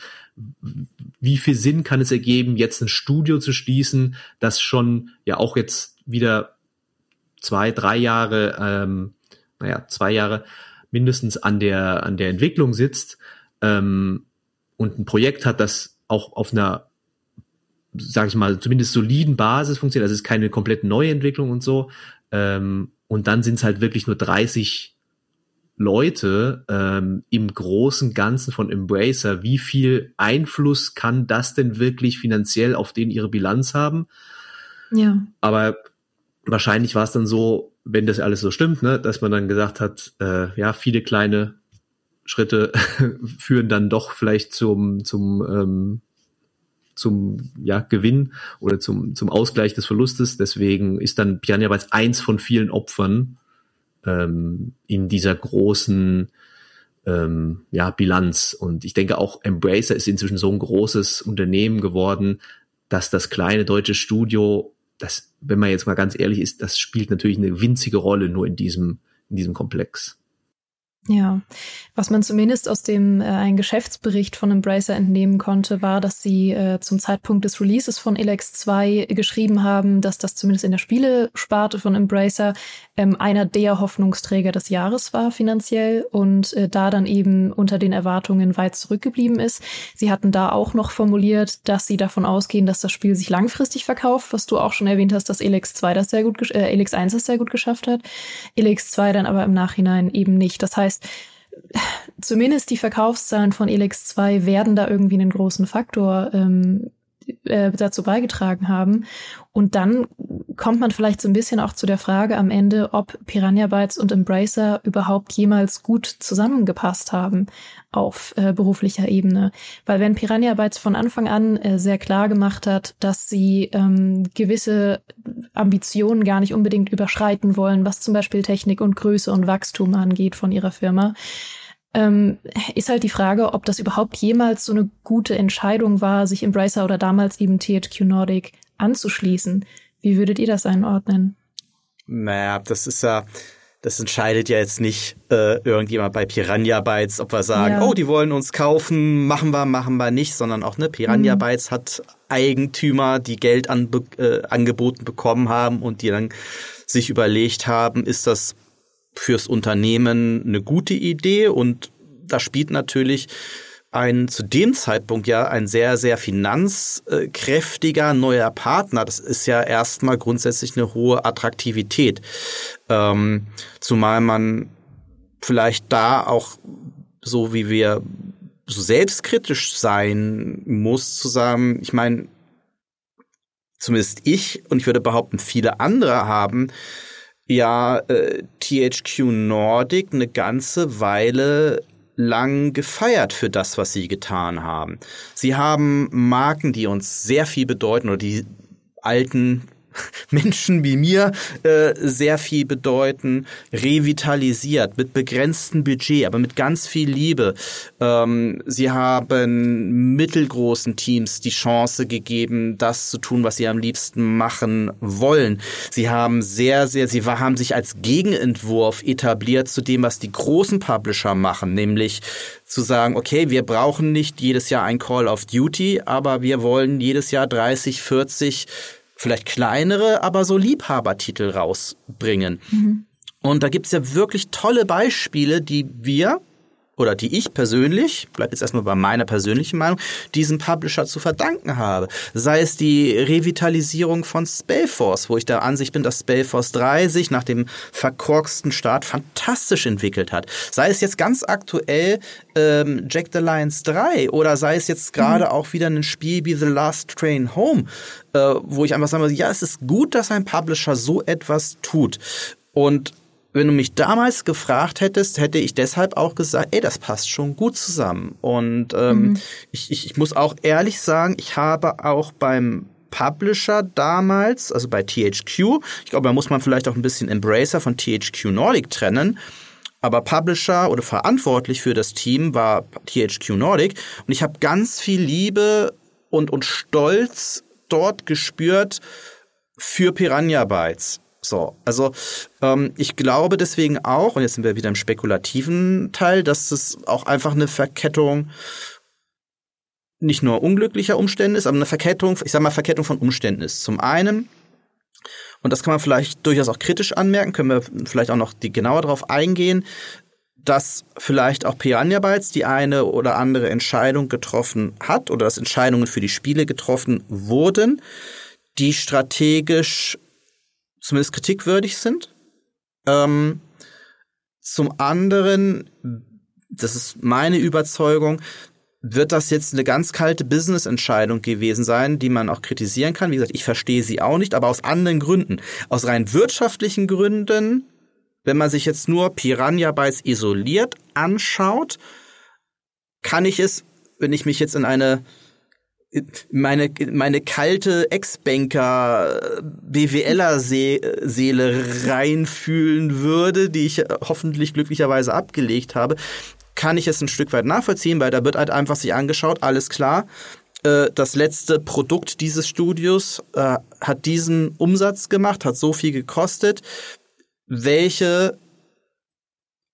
wie viel Sinn kann es ergeben, jetzt ein Studio zu schließen, das schon ja auch jetzt wieder zwei, drei Jahre, ähm, naja, zwei Jahre mindestens an der, an der Entwicklung sitzt ähm, und ein Projekt hat, das auch auf einer, sage ich mal, zumindest soliden Basis funktioniert. Also es ist keine komplett neue Entwicklung und so. Ähm, und dann sind es halt wirklich nur 30 Leute ähm, im großen Ganzen von Embracer. Wie viel Einfluss kann das denn wirklich finanziell auf den ihre Bilanz haben? Ja. Aber wahrscheinlich war es dann so, wenn das alles so stimmt, ne, dass man dann gesagt hat, äh, ja, viele kleine Schritte *laughs* führen dann doch vielleicht zum, zum, ähm, zum ja, Gewinn oder zum, zum Ausgleich des Verlustes. Deswegen ist dann Piranha Bytes eins von vielen Opfern ähm, in dieser großen ähm, ja, Bilanz. Und ich denke auch Embracer ist inzwischen so ein großes Unternehmen geworden, dass das kleine deutsche Studio das, wenn man jetzt mal ganz ehrlich ist, das spielt natürlich eine winzige Rolle nur in diesem, in diesem Komplex. Ja, was man zumindest aus dem äh, einen Geschäftsbericht von Embracer entnehmen konnte, war, dass sie äh, zum Zeitpunkt des Releases von Elex 2 geschrieben haben, dass das zumindest in der Spielesparte von Embracer ähm, einer der Hoffnungsträger des Jahres war finanziell und äh, da dann eben unter den Erwartungen weit zurückgeblieben ist. Sie hatten da auch noch formuliert, dass sie davon ausgehen, dass das Spiel sich langfristig verkauft, was du auch schon erwähnt hast, dass Elex 2 das sehr gut, äh, Elex 1 das sehr gut geschafft hat. Elex 2 dann aber im Nachhinein eben nicht. Das heißt, zumindest die Verkaufszahlen von Elex 2 werden da irgendwie einen großen Faktor ähm, äh, dazu beigetragen haben. Und dann kommt man vielleicht so ein bisschen auch zu der Frage am Ende, ob Piranha Bytes und Embracer überhaupt jemals gut zusammengepasst haben auf äh, beruflicher Ebene. Weil wenn Piranha Bytes von Anfang an äh, sehr klar gemacht hat, dass sie ähm, gewisse Ambitionen gar nicht unbedingt überschreiten wollen, was zum Beispiel Technik und Größe und Wachstum angeht von ihrer Firma, ähm, ist halt die Frage, ob das überhaupt jemals so eine gute Entscheidung war, sich Embracer oder damals eben THQ Nordic anzuschließen. Wie würdet ihr das einordnen? Naja, das ist ja, das entscheidet ja jetzt nicht äh, irgendjemand bei Piranha Bytes, ob wir sagen, ja. oh, die wollen uns kaufen, machen wir, machen wir nicht, sondern auch ne, Piranha mhm. Bytes hat Eigentümer, die Geld an, äh, angeboten bekommen haben und die dann sich überlegt haben, ist das fürs Unternehmen eine gute Idee und da spielt natürlich ein zu dem Zeitpunkt ja ein sehr, sehr finanzkräftiger neuer Partner. Das ist ja erstmal grundsätzlich eine hohe Attraktivität. Ähm, zumal man vielleicht da auch so wie wir so selbstkritisch sein muss, zusammen, ich meine, zumindest ich und ich würde behaupten, viele andere haben ja äh, THQ Nordic eine ganze Weile lang gefeiert für das, was sie getan haben. Sie haben Marken, die uns sehr viel bedeuten oder die alten *laughs* Menschen wie mir äh, sehr viel bedeuten, revitalisiert, mit begrenztem Budget, aber mit ganz viel Liebe. Ähm, sie haben mittelgroßen Teams die Chance gegeben, das zu tun, was sie am liebsten machen wollen. Sie haben sehr, sehr, sie haben sich als Gegenentwurf etabliert zu dem, was die großen Publisher machen, nämlich zu sagen, okay, wir brauchen nicht jedes Jahr ein Call of Duty, aber wir wollen jedes Jahr 30, 40 vielleicht kleinere, aber so Liebhabertitel rausbringen. Mhm. Und da gibt's ja wirklich tolle Beispiele, die wir oder die ich persönlich, bleib jetzt erstmal bei meiner persönlichen Meinung, diesem Publisher zu verdanken habe. Sei es die Revitalisierung von Spellforce, wo ich der Ansicht bin, dass Spellforce 3 sich nach dem verkorksten Start fantastisch entwickelt hat. Sei es jetzt ganz aktuell ähm, Jack the Lions 3 oder sei es jetzt gerade mhm. auch wieder ein Spiel wie The Last Train Home, äh, wo ich einfach sage, ja, es ist gut, dass ein Publisher so etwas tut. Und wenn du mich damals gefragt hättest, hätte ich deshalb auch gesagt, ey, das passt schon gut zusammen. Und ähm, mhm. ich, ich, ich muss auch ehrlich sagen, ich habe auch beim Publisher damals, also bei THQ, ich glaube, da muss man vielleicht auch ein bisschen Embracer von THQ Nordic trennen, aber Publisher oder verantwortlich für das Team war THQ Nordic und ich habe ganz viel Liebe und, und Stolz dort gespürt für Piranha Bytes So, also ähm, ich glaube deswegen auch, und jetzt sind wir wieder im spekulativen Teil, dass es auch einfach eine Verkettung nicht nur unglücklicher Umstände ist, aber eine Verkettung, ich sag mal Verkettung von Umständen ist. Zum einen, und das kann man vielleicht durchaus auch kritisch anmerken, können wir vielleicht auch noch die genauer darauf eingehen, dass vielleicht auch Piranha Bytes die eine oder andere Entscheidung getroffen hat oder dass Entscheidungen für die Spiele getroffen wurden, die strategisch zumindest kritikwürdig sind. Ähm, zum anderen, das ist meine Überzeugung, wird das jetzt eine ganz kalte Business-Entscheidung gewesen sein, die man auch kritisieren kann. Wie gesagt, ich verstehe sie auch nicht, aber aus anderen Gründen. Aus rein wirtschaftlichen Gründen, wenn man sich jetzt nur Piranha Bytes isoliert anschaut, kann ich es, wenn ich mich jetzt in eine meine, meine kalte Ex-Banker BWLer-Seele reinfühlen würde, die ich hoffentlich glücklicherweise abgelegt habe, kann ich es ein Stück weit nachvollziehen, weil da wird halt einfach sich angeschaut, alles klar, äh, das letzte Produkt dieses Studios äh, hat diesen Umsatz gemacht, hat so viel gekostet. Welche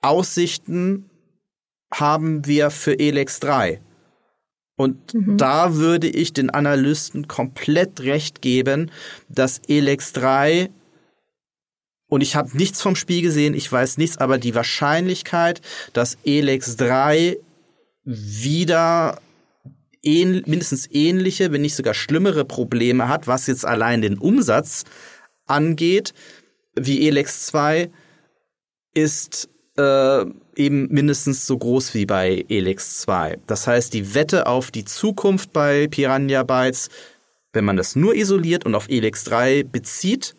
Aussichten haben wir für Elex 3? Und mhm. da würde ich den Analysten komplett recht geben, dass Elex 3 und ich habe nichts vom Spiel gesehen, ich weiß nichts, aber die Wahrscheinlichkeit, dass Elex 3 wieder ähn, mindestens ähnliche, wenn nicht sogar schlimmere Probleme hat, was jetzt allein den Umsatz angeht, wie Elex 2, ist äh, eben mindestens so groß wie bei Elix 2. Das heißt, die Wette auf die Zukunft bei Piranha Bytes, wenn man das nur isoliert und auf Elix 3 bezieht,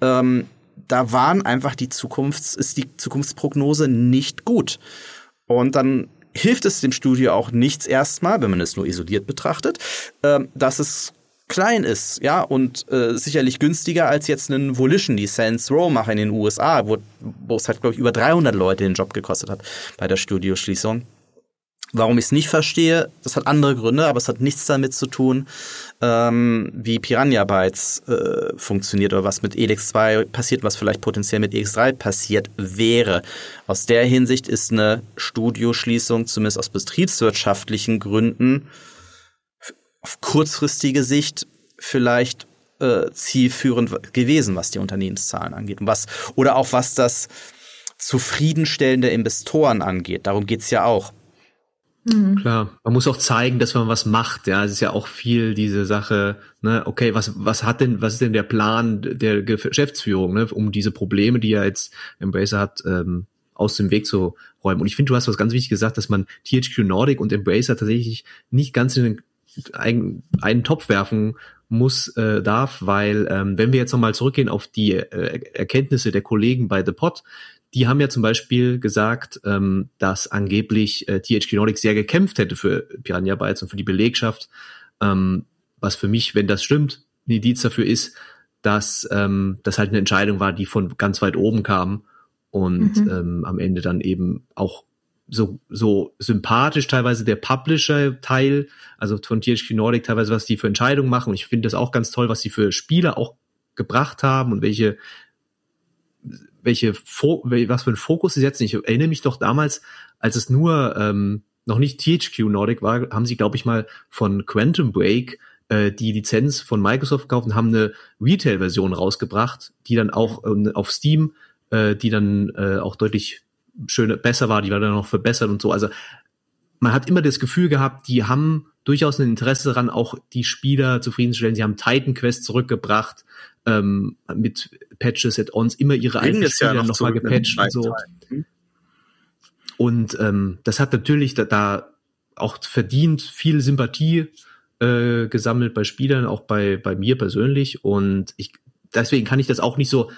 ähm, da waren einfach die Zukunfts-, ist die Zukunftsprognose nicht gut. Und dann hilft es dem Studio auch nichts erstmal, wenn man es nur isoliert betrachtet, äh, dass es klein ist, ja, und äh, sicherlich günstiger als jetzt einen Volition, die Saints Row machen in den USA, wo, wo es halt, glaube ich, über 300 Leute den Job gekostet hat bei der Studioschließung. Warum ich es nicht verstehe, das hat andere Gründe, aber es hat nichts damit zu tun, ähm, wie Piranha Bytes äh, funktioniert oder was mit Elix 2 passiert, was vielleicht potenziell mit Elix 3 passiert wäre. Aus der Hinsicht ist eine Studioschließung, zumindest aus betriebswirtschaftlichen Gründen, auf kurzfristige Sicht vielleicht äh, zielführend gewesen, was die Unternehmenszahlen angeht. Und was, oder auch was das Zufriedenstellen der Investoren angeht. Darum geht's ja auch. Mhm. Klar, man muss auch zeigen, dass man was macht. Ja, es ist ja auch viel diese Sache. Ne, okay, was was hat denn was ist denn der Plan der Geschäftsführung, ne, um diese Probleme, die ja jetzt Embracer hat, ähm, aus dem Weg zu räumen. Und ich finde, du hast was ganz wichtig gesagt, dass man THQ Nordic und Embracer tatsächlich nicht ganz in den einen, einen Topf werfen muss, äh, darf, weil ähm, wenn wir jetzt nochmal zurückgehen auf die äh, Erkenntnisse der Kollegen bei The Pot, die haben ja zum Beispiel gesagt, ähm, dass angeblich äh, THQ Nordic sehr gekämpft hätte für Piranha Bytes und für die Belegschaft, ähm, was für mich, wenn das stimmt, ein Indiz dafür ist, dass ähm, das halt eine Entscheidung war, die von ganz weit oben kam und mhm. ähm, am Ende dann eben auch so, so sympathisch teilweise der Publisher-Teil, also von THQ Nordic teilweise, was die für Entscheidungen machen. Und ich finde das auch ganz toll, was sie für Spieler auch gebracht haben und welche, welche, was für einen Fokus sie setzen. Ich erinnere mich doch damals, als es nur ähm, noch nicht THQ Nordic war, haben sie, glaube ich, mal von Quantum Break äh, die Lizenz von Microsoft gekauft und haben eine Retail-Version rausgebracht, die dann auch äh, auf Steam, äh, die dann äh, auch deutlich schöne, besser war, die war dann noch verbessert und so. Also man hat immer das Gefühl gehabt, die haben durchaus ein Interesse daran, auch die Spieler zufriedenzustellen. Sie haben Titan Quest zurückgebracht, ähm, mit Patches, Add-ons, immer ihre eigenen Spieler ja noch nochmal gepatcht und so. Hm? Und ähm, das hat natürlich da, da auch verdient viel Sympathie äh, gesammelt bei Spielern, auch bei, bei mir persönlich. Und ich, deswegen kann ich das auch nicht so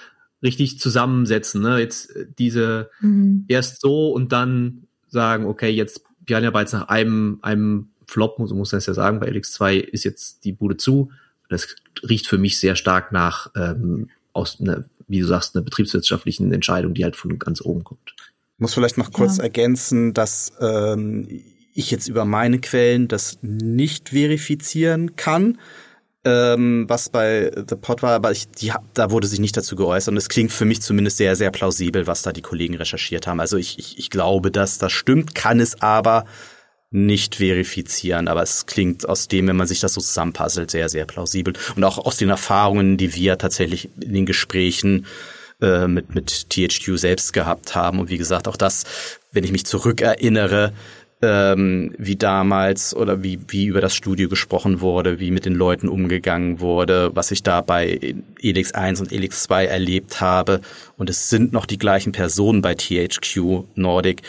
richtig zusammensetzen. Ne? Jetzt äh, diese mhm. erst so und dann sagen, okay, jetzt Piranha Bytes nach einem, einem Flop, so muss man es ja sagen, bei LX2 ist jetzt die Bude zu. Das riecht für mich sehr stark nach ähm, aus einer, wie du sagst, einer betriebswirtschaftlichen Entscheidung, die halt von ganz oben kommt. Ich muss vielleicht noch kurz ja. ergänzen, dass ähm, ich jetzt über meine Quellen das nicht verifizieren kann. Ähm, was bei The Pod war, aber ich, die, da wurde sich nicht dazu geäußert und es klingt für mich zumindest sehr, sehr plausibel, was da die Kollegen recherchiert haben. Also ich, ich, ich glaube, dass das stimmt, kann es aber nicht verifizieren, aber es klingt aus dem, wenn man sich das so zusammenpuzzelt, sehr, sehr plausibel. Und auch aus den Erfahrungen, die wir tatsächlich in den Gesprächen äh, mit, mit THQ selbst gehabt haben. Und wie gesagt, auch das, wenn ich mich zurückerinnere, ähm, wie damals oder wie, wie über das Studio gesprochen wurde, wie mit den Leuten umgegangen wurde, was ich da bei Elix 1 und Elix 2 erlebt habe. Und es sind noch die gleichen Personen bei THQ Nordic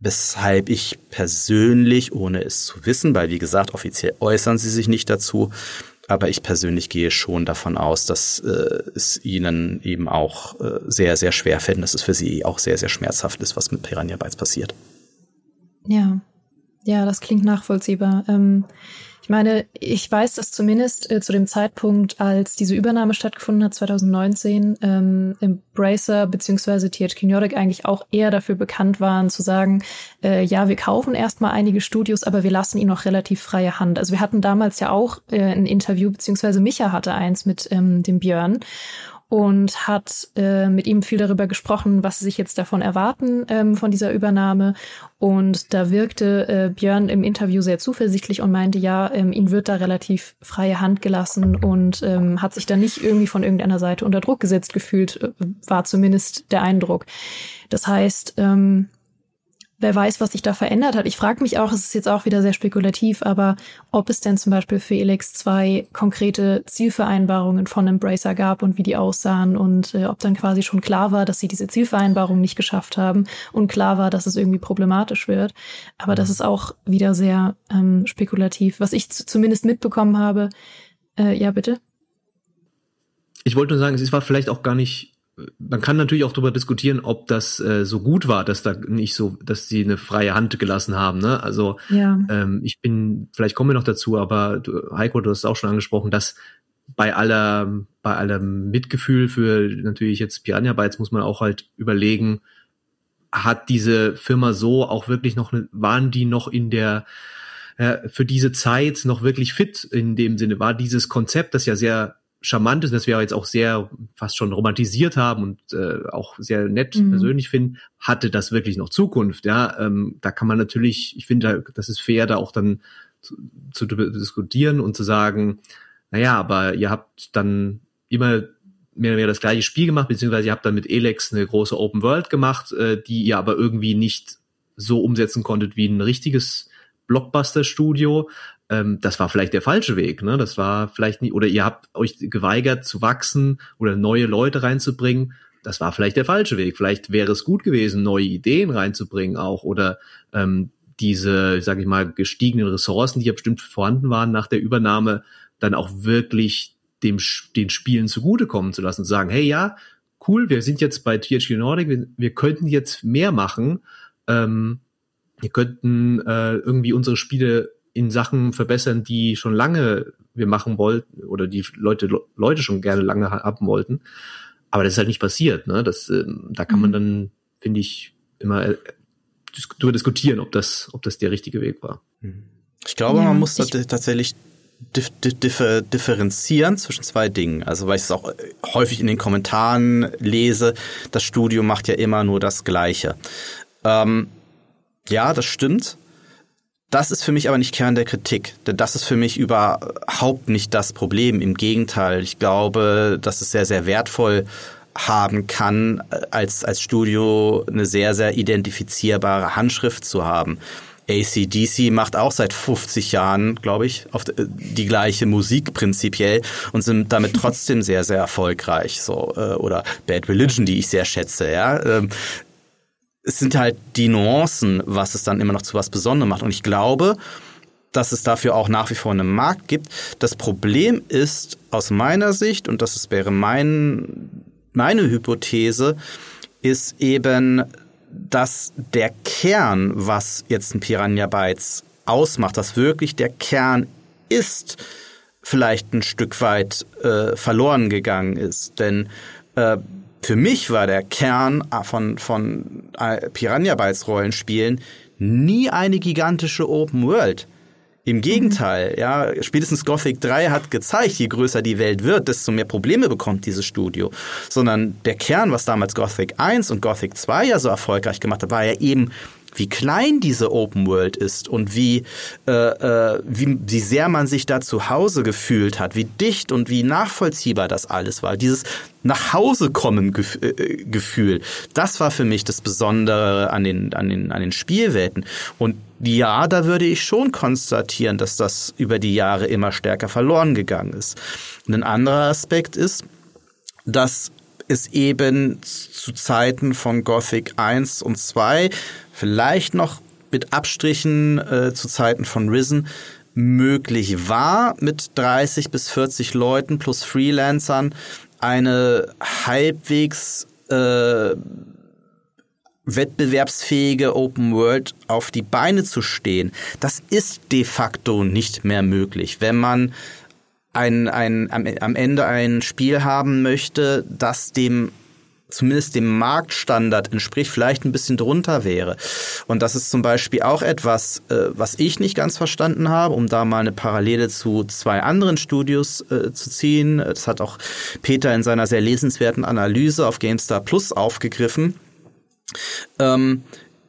weshalb ich persönlich, ohne es zu wissen, weil wie gesagt, offiziell äußern sie sich nicht dazu, aber ich persönlich gehe schon davon aus, dass äh, es ihnen eben auch äh, sehr, sehr schwer fällt, dass es für sie auch sehr, sehr schmerzhaft ist, was mit Piranha Bytes passiert. Ja, ja, das klingt nachvollziehbar. Ähm, ich meine, ich weiß, dass zumindest äh, zu dem Zeitpunkt, als diese Übernahme stattgefunden hat, 2019, ähm, Embracer bzw. THQ Nordic eigentlich auch eher dafür bekannt waren, zu sagen, äh, ja, wir kaufen erstmal einige Studios, aber wir lassen ihnen noch relativ freie Hand. Also wir hatten damals ja auch äh, ein Interview, beziehungsweise Micha hatte eins mit ähm, dem Björn und hat äh, mit ihm viel darüber gesprochen, was sie sich jetzt davon erwarten ähm, von dieser Übernahme. Und da wirkte äh, Björn im Interview sehr zuversichtlich und meinte, ja, ähm, ihm wird da relativ freie Hand gelassen und ähm, hat sich da nicht irgendwie von irgendeiner Seite unter Druck gesetzt gefühlt, äh, war zumindest der Eindruck. Das heißt, ähm, wer weiß, was sich da verändert hat. Ich frage mich auch, es ist jetzt auch wieder sehr spekulativ, aber ob es denn zum Beispiel für Elix 2 konkrete Zielvereinbarungen von Embracer gab und wie die aussahen und äh, ob dann quasi schon klar war, dass sie diese Zielvereinbarungen nicht geschafft haben und klar war, dass es irgendwie problematisch wird. Aber das ist auch wieder sehr ähm, spekulativ. Was ich zumindest mitbekommen habe, äh, ja bitte. Ich wollte nur sagen, es war vielleicht auch gar nicht man kann natürlich auch darüber diskutieren, ob das äh, so gut war, dass da nicht so, dass sie eine freie Hand gelassen haben. Ne? Also ja. ähm, ich bin, vielleicht kommen wir noch dazu, aber du, Heiko, du hast es auch schon angesprochen, dass bei aller, bei allem Mitgefühl für natürlich jetzt Piranha Bytes muss man auch halt überlegen, hat diese Firma so auch wirklich noch, eine, waren die noch in der äh, für diese Zeit noch wirklich fit in dem Sinne? War dieses Konzept, das ja sehr charmant ist, dass wir jetzt auch sehr fast schon romantisiert haben und äh, auch sehr nett mhm. persönlich finden, hatte das wirklich noch Zukunft. Ja, ähm, da kann man natürlich, ich finde, das ist fair, da auch dann zu, zu diskutieren und zu sagen, naja, aber ihr habt dann immer mehr oder weniger das gleiche Spiel gemacht, beziehungsweise ihr habt dann mit Elex eine große Open World gemacht, äh, die ihr aber irgendwie nicht so umsetzen konntet wie ein richtiges Blockbuster-Studio ähm, das war vielleicht der falsche Weg, ne? Das war vielleicht nicht, oder ihr habt euch geweigert zu wachsen oder neue Leute reinzubringen. Das war vielleicht der falsche Weg. Vielleicht wäre es gut gewesen, neue Ideen reinzubringen auch oder ähm, diese, sage ich mal, gestiegenen Ressourcen, die ja bestimmt vorhanden waren nach der Übernahme, dann auch wirklich dem den Spielen zugutekommen zu lassen und zu sagen, hey ja, cool, wir sind jetzt bei THQ Nordic, wir, wir könnten jetzt mehr machen, ähm, wir könnten äh, irgendwie unsere Spiele in Sachen verbessern, die schon lange wir machen wollten oder die Leute Leute schon gerne lange haben wollten. Aber das ist halt nicht passiert. Ne? Das, äh, da kann man mhm. dann, finde ich, immer äh, darüber diskutieren, ob das, ob das der richtige Weg war. Mhm. Ich glaube, ja, man muss tatsächlich dif dif differenzieren zwischen zwei Dingen. Also weil ich es auch äh, häufig in den Kommentaren lese, das Studio macht ja immer nur das Gleiche. Ähm, ja, das stimmt. Das ist für mich aber nicht Kern der Kritik, denn das ist für mich überhaupt nicht das Problem. Im Gegenteil, ich glaube, dass es sehr, sehr wertvoll haben kann, als, als Studio eine sehr, sehr identifizierbare Handschrift zu haben. ACDC macht auch seit 50 Jahren, glaube ich, auf die gleiche Musik prinzipiell und sind damit *laughs* trotzdem sehr, sehr erfolgreich. So äh, oder Bad Religion, die ich sehr schätze. Ja, ähm, es sind halt die Nuancen, was es dann immer noch zu was Besonderem macht. Und ich glaube, dass es dafür auch nach wie vor einen Markt gibt. Das Problem ist aus meiner Sicht, und das wäre mein, meine Hypothese, ist eben, dass der Kern, was jetzt ein Piranha Bytes ausmacht, dass wirklich der Kern ist, vielleicht ein Stück weit äh, verloren gegangen ist. Denn äh, für mich war der Kern von, von Piranha Bytes Rollenspielen nie eine gigantische Open World. Im Gegenteil, mhm. ja, spätestens Gothic 3 hat gezeigt, je größer die Welt wird, desto mehr Probleme bekommt dieses Studio. Sondern der Kern, was damals Gothic 1 und Gothic 2 ja so erfolgreich gemacht hat, war ja eben wie klein diese Open World ist und wie, äh, äh, wie, wie sehr man sich da zu Hause gefühlt hat, wie dicht und wie nachvollziehbar das alles war. Dieses nach Hause kommen äh, Gefühl, das war für mich das Besondere an den, an den, an den Spielwelten. Und ja, da würde ich schon konstatieren, dass das über die Jahre immer stärker verloren gegangen ist. Und ein anderer Aspekt ist, dass es eben zu Zeiten von Gothic 1 und 2 vielleicht noch mit Abstrichen äh, zu Zeiten von Risen möglich war, mit 30 bis 40 Leuten plus Freelancern eine halbwegs äh, wettbewerbsfähige Open World auf die Beine zu stehen. Das ist de facto nicht mehr möglich, wenn man ein, ein, am, am Ende ein Spiel haben möchte, das dem zumindest dem Marktstandard entspricht, vielleicht ein bisschen drunter wäre. Und das ist zum Beispiel auch etwas, äh, was ich nicht ganz verstanden habe, um da mal eine Parallele zu zwei anderen Studios äh, zu ziehen. Das hat auch Peter in seiner sehr lesenswerten Analyse auf GameStar Plus aufgegriffen. Ähm,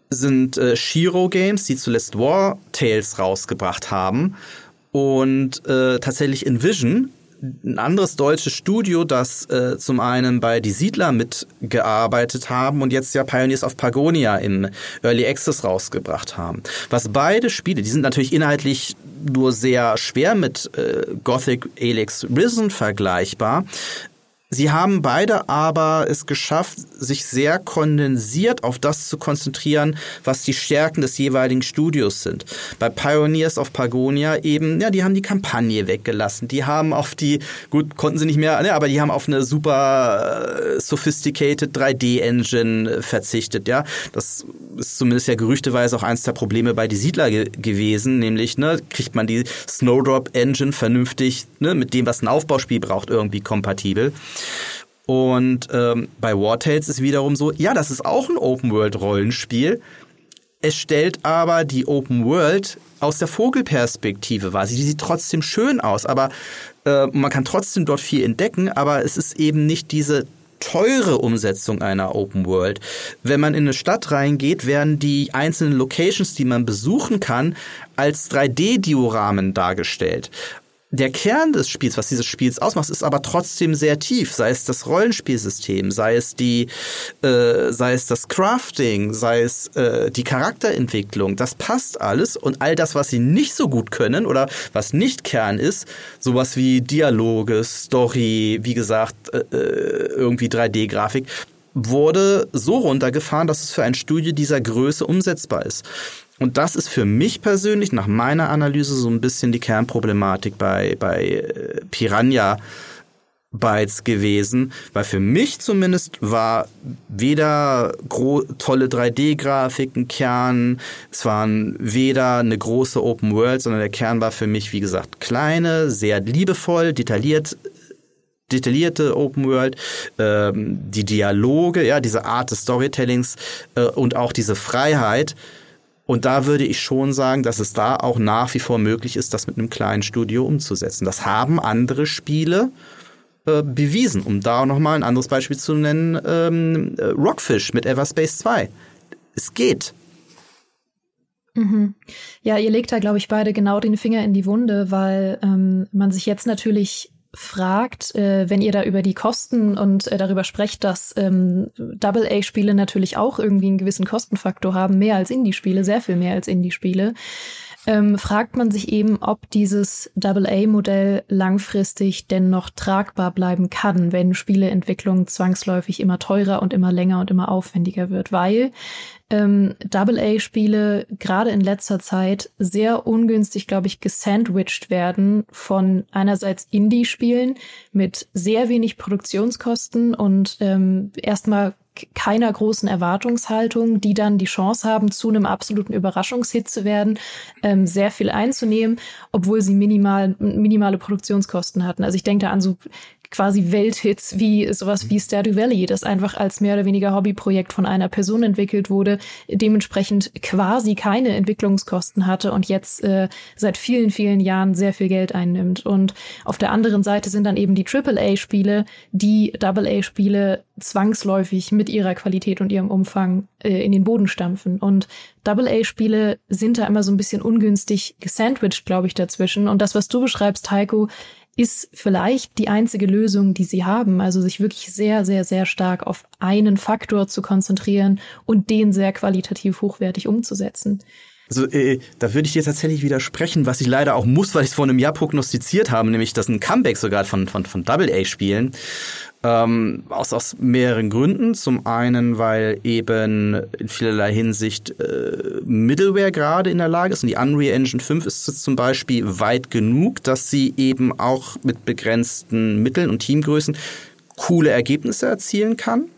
sind äh, Shiro Games, die zuletzt War Tales rausgebracht haben und äh, tatsächlich Envision ein anderes deutsches Studio, das äh, zum einen bei Die Siedler mitgearbeitet haben und jetzt ja Pioneers of Pagonia im Early Access rausgebracht haben. Was beide Spiele, die sind natürlich inhaltlich nur sehr schwer mit äh, Gothic Elix Risen vergleichbar, Sie haben beide aber es geschafft, sich sehr kondensiert auf das zu konzentrieren, was die Stärken des jeweiligen Studios sind. Bei Pioneers of Pagonia eben, ja, die haben die Kampagne weggelassen. Die haben auf die, gut, konnten sie nicht mehr, ne, aber die haben auf eine super äh, sophisticated 3D-Engine verzichtet, ja. Das ist zumindest ja gerüchteweise auch eins der Probleme bei die Siedler ge gewesen, nämlich, ne, kriegt man die Snowdrop-Engine vernünftig, ne, mit dem, was ein Aufbauspiel braucht, irgendwie kompatibel. Und ähm, bei War Tales ist wiederum so, ja, das ist auch ein Open-World-Rollenspiel. Es stellt aber die Open World aus der Vogelperspektive wahr. Sie sieht trotzdem schön aus, aber äh, man kann trotzdem dort viel entdecken, aber es ist eben nicht diese teure Umsetzung einer Open World. Wenn man in eine Stadt reingeht, werden die einzelnen Locations, die man besuchen kann, als 3D-Dioramen dargestellt der Kern des Spiels, was dieses Spiels ausmacht, ist aber trotzdem sehr tief. Sei es das Rollenspielsystem, sei es die, äh, sei es das Crafting, sei es äh, die Charakterentwicklung. Das passt alles und all das, was sie nicht so gut können oder was nicht Kern ist, sowas wie Dialoge, Story, wie gesagt, äh, äh irgendwie 3D-Grafik, wurde so runtergefahren, dass es für ein Studio dieser Größe umsetzbar ist. Und das ist für mich persönlich nach meiner Analyse so ein bisschen die Kernproblematik bei, bei äh, Piranha Bytes gewesen, weil für mich zumindest war weder tolle 3D-Grafiken Kern, es waren weder eine große Open World, sondern der Kern war für mich, wie gesagt, kleine, sehr liebevoll, detailliert detaillierte Open World, ähm, die Dialoge, ja, diese Art des Storytellings äh, und auch diese Freiheit, und da würde ich schon sagen, dass es da auch nach wie vor möglich ist, das mit einem kleinen Studio umzusetzen. Das haben andere Spiele äh, bewiesen. Um da nochmal ein anderes Beispiel zu nennen, ähm, äh, Rockfish mit Everspace 2. Es geht. Mhm. Ja, ihr legt da, glaube ich, beide genau den Finger in die Wunde, weil ähm, man sich jetzt natürlich fragt, äh, wenn ihr da über die Kosten und äh, darüber sprecht, dass ähm, Double-A-Spiele natürlich auch irgendwie einen gewissen Kostenfaktor haben, mehr als Indie-Spiele, sehr viel mehr als Indie-Spiele, ähm, fragt man sich eben, ob dieses Double-A-Modell langfristig denn noch tragbar bleiben kann, wenn Spieleentwicklung zwangsläufig immer teurer und immer länger und immer aufwendiger wird, weil ähm, Double-A-Spiele gerade in letzter Zeit sehr ungünstig, glaube ich, gesandwiched werden von einerseits Indie-Spielen mit sehr wenig Produktionskosten und ähm, erstmal keiner großen Erwartungshaltung, die dann die Chance haben, zu einem absoluten Überraschungshit zu werden, ähm, sehr viel einzunehmen, obwohl sie minimal, minimale Produktionskosten hatten. Also ich denke da an so quasi Welthits wie sowas wie Stardew Valley, das einfach als mehr oder weniger Hobbyprojekt von einer Person entwickelt wurde, dementsprechend quasi keine Entwicklungskosten hatte und jetzt äh, seit vielen, vielen Jahren sehr viel Geld einnimmt. Und auf der anderen Seite sind dann eben die AAA-Spiele, die AA-Spiele zwangsläufig mit ihrer Qualität und ihrem Umfang äh, in den Boden stampfen. Und AA-Spiele sind da immer so ein bisschen ungünstig gesandwiched, glaube ich, dazwischen. Und das, was du beschreibst, Heiko, ist vielleicht die einzige Lösung, die sie haben. Also sich wirklich sehr, sehr, sehr stark auf einen Faktor zu konzentrieren und den sehr qualitativ hochwertig umzusetzen. Also äh, da würde ich dir tatsächlich widersprechen, was ich leider auch muss, weil ich es vor einem Jahr prognostiziert habe, nämlich dass ein Comeback sogar von, von, von Double-A-Spielen. Ähm, aus, aus mehreren Gründen. Zum einen, weil eben in vielerlei Hinsicht äh, Middleware gerade in der Lage ist und die Unreal Engine 5 ist zum Beispiel weit genug, dass sie eben auch mit begrenzten Mitteln und Teamgrößen coole Ergebnisse erzielen kann.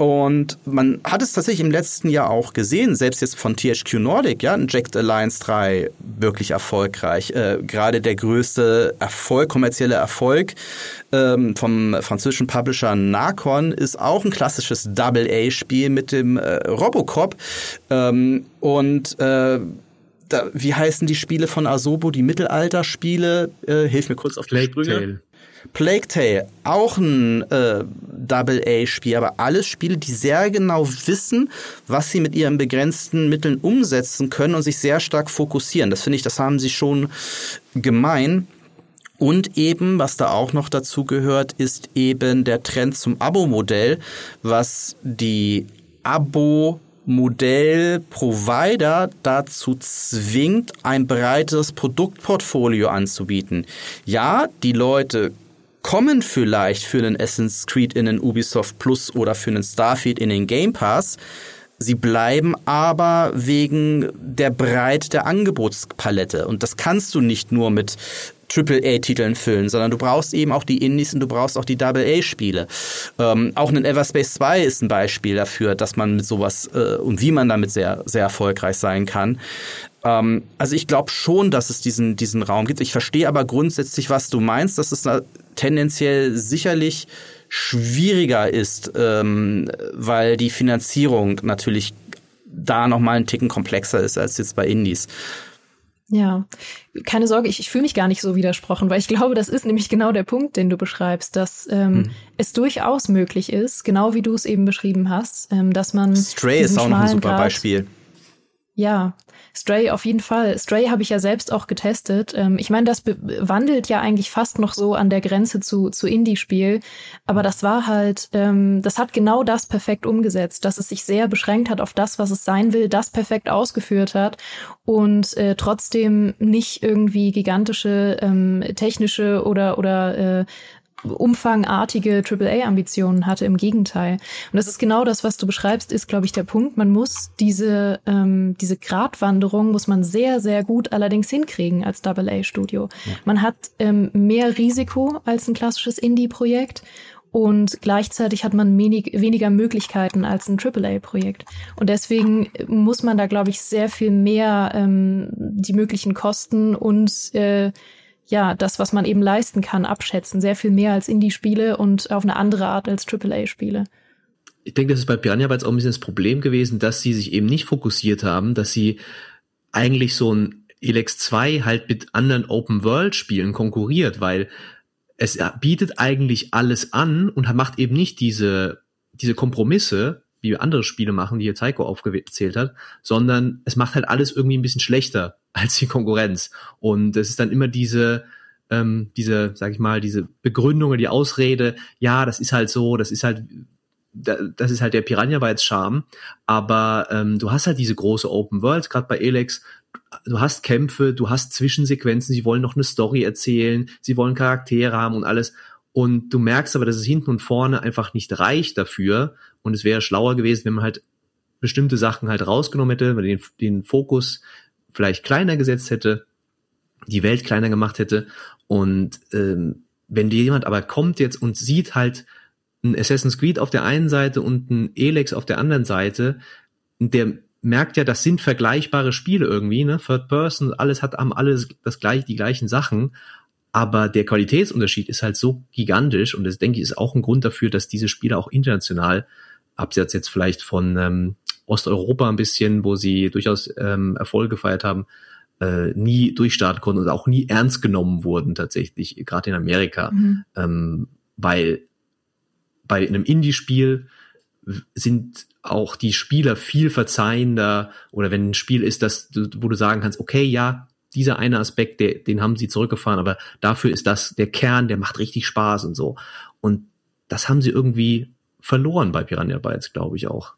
Und man hat es tatsächlich im letzten Jahr auch gesehen, selbst jetzt von THQ Nordic, ja, Jacked Alliance 3 wirklich erfolgreich. Äh, Gerade der größte Erfolg, kommerzielle Erfolg ähm, vom französischen Publisher Narcon ist auch ein klassisches Double-A-Spiel mit dem äh, Robocop. Ähm, und äh, da, wie heißen die Spiele von Asobo, die Mittelalter-Spiele? Äh, hilf mir kurz auf die Plague Sprünge. Tale. Plague Tale, auch ein äh, Double-A-Spiel, aber alles Spiele, die sehr genau wissen, was sie mit ihren begrenzten Mitteln umsetzen können und sich sehr stark fokussieren. Das finde ich, das haben sie schon gemein. Und eben, was da auch noch dazu gehört, ist eben der Trend zum Abo-Modell, was die Abo Modell-Provider dazu zwingt, ein breites Produktportfolio anzubieten. Ja, die Leute kommen vielleicht für einen Assassin's Creed in den Ubisoft Plus oder für einen Starfield in den Game Pass. Sie bleiben aber wegen der Breite der Angebotspalette. Und das kannst du nicht nur mit AAA-Titeln füllen, sondern du brauchst eben auch die Indies und du brauchst auch die Double-A-Spiele. Ähm, auch ein Everspace 2 ist ein Beispiel dafür, dass man mit sowas äh, und wie man damit sehr, sehr erfolgreich sein kann. Ähm, also ich glaube schon, dass es diesen, diesen Raum gibt. Ich verstehe aber grundsätzlich, was du meinst, dass es tendenziell sicherlich schwieriger ist, ähm, weil die Finanzierung natürlich da nochmal einen Ticken komplexer ist als jetzt bei Indies. Ja, keine Sorge, ich, ich fühle mich gar nicht so widersprochen, weil ich glaube, das ist nämlich genau der Punkt, den du beschreibst, dass ähm, hm. es durchaus möglich ist, genau wie du es eben beschrieben hast, ähm, dass man. Stray ist auch noch ein super Grad, Beispiel. Ja, Stray auf jeden Fall. Stray habe ich ja selbst auch getestet. Ähm, ich meine, das wandelt ja eigentlich fast noch so an der Grenze zu, zu Indie-Spiel. Aber das war halt, ähm, das hat genau das perfekt umgesetzt, dass es sich sehr beschränkt hat auf das, was es sein will, das perfekt ausgeführt hat und äh, trotzdem nicht irgendwie gigantische ähm, technische oder, oder äh, umfangartige AAA-Ambitionen hatte. Im Gegenteil. Und das ist genau das, was du beschreibst, ist, glaube ich, der Punkt. Man muss diese, ähm, diese Gratwanderung muss man sehr, sehr gut allerdings hinkriegen als AA-Studio. Ja. Man hat ähm, mehr Risiko als ein klassisches Indie-Projekt und gleichzeitig hat man wenig, weniger Möglichkeiten als ein AAA-Projekt. Und deswegen muss man da, glaube ich, sehr viel mehr ähm, die möglichen Kosten und äh, ja, das, was man eben leisten kann, abschätzen. Sehr viel mehr als Indie-Spiele und auf eine andere Art als AAA-Spiele. Ich denke, das ist bei Piranha Bytes auch ein bisschen das Problem gewesen, dass sie sich eben nicht fokussiert haben, dass sie eigentlich so ein Elex 2 halt mit anderen Open-World-Spielen konkurriert, weil es bietet eigentlich alles an und macht eben nicht diese, diese Kompromisse, wie andere Spiele machen, die hier Psycho aufgezählt hat, sondern es macht halt alles irgendwie ein bisschen schlechter als die Konkurrenz. Und es ist dann immer diese, ähm, diese, sag ich mal, diese Begründung die Ausrede, ja, das ist halt so, das ist halt, das ist halt der Piranha Bytes Charme, aber ähm, du hast halt diese große Open World, gerade bei Elex, du hast Kämpfe, du hast Zwischensequenzen, sie wollen noch eine Story erzählen, sie wollen Charaktere haben und alles. Und du merkst aber, dass es hinten und vorne einfach nicht reicht dafür. Und es wäre schlauer gewesen, wenn man halt bestimmte Sachen halt rausgenommen hätte, den, den Fokus vielleicht kleiner gesetzt hätte, die Welt kleiner gemacht hätte. Und ähm, wenn dir jemand aber kommt jetzt und sieht halt ein Assassin's Creed auf der einen Seite und ein Elex auf der anderen Seite, der merkt ja, das sind vergleichbare Spiele irgendwie, ne? Third Person, alles hat, haben alles das gleiche, die gleichen Sachen. Aber der Qualitätsunterschied ist halt so gigantisch und das denke ich ist auch ein Grund dafür, dass diese Spiele auch international, abseits jetzt vielleicht von ähm, Osteuropa ein bisschen, wo sie durchaus ähm, Erfolge gefeiert haben, äh, nie durchstarten konnten und auch nie ernst genommen wurden tatsächlich, gerade in Amerika, mhm. ähm, weil bei einem Indie-Spiel sind auch die Spieler viel verzeihender oder wenn ein Spiel ist, das, wo du sagen kannst, okay, ja, dieser eine Aspekt, der, den haben sie zurückgefahren, aber dafür ist das der Kern, der macht richtig Spaß und so. Und das haben sie irgendwie verloren bei Piranha Bytes, glaube ich auch.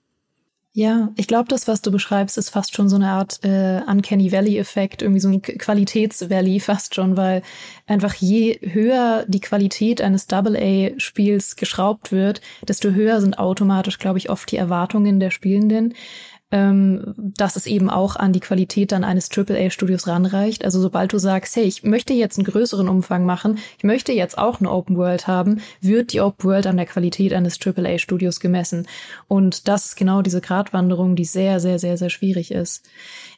Ja, ich glaube, das, was du beschreibst, ist fast schon so eine Art äh, Uncanny Valley-Effekt, irgendwie so ein Qualitäts-Valley fast schon, weil einfach je höher die Qualität eines Double-A-Spiels geschraubt wird, desto höher sind automatisch, glaube ich, oft die Erwartungen der Spielenden ähm, dass es eben auch an die Qualität dann eines AAA-Studios ranreicht. Also sobald du sagst, hey, ich möchte jetzt einen größeren Umfang machen, ich möchte jetzt auch eine Open World haben, wird die Open World an der Qualität eines AAA-Studios gemessen. Und das ist genau diese Gratwanderung, die sehr, sehr, sehr, sehr schwierig ist.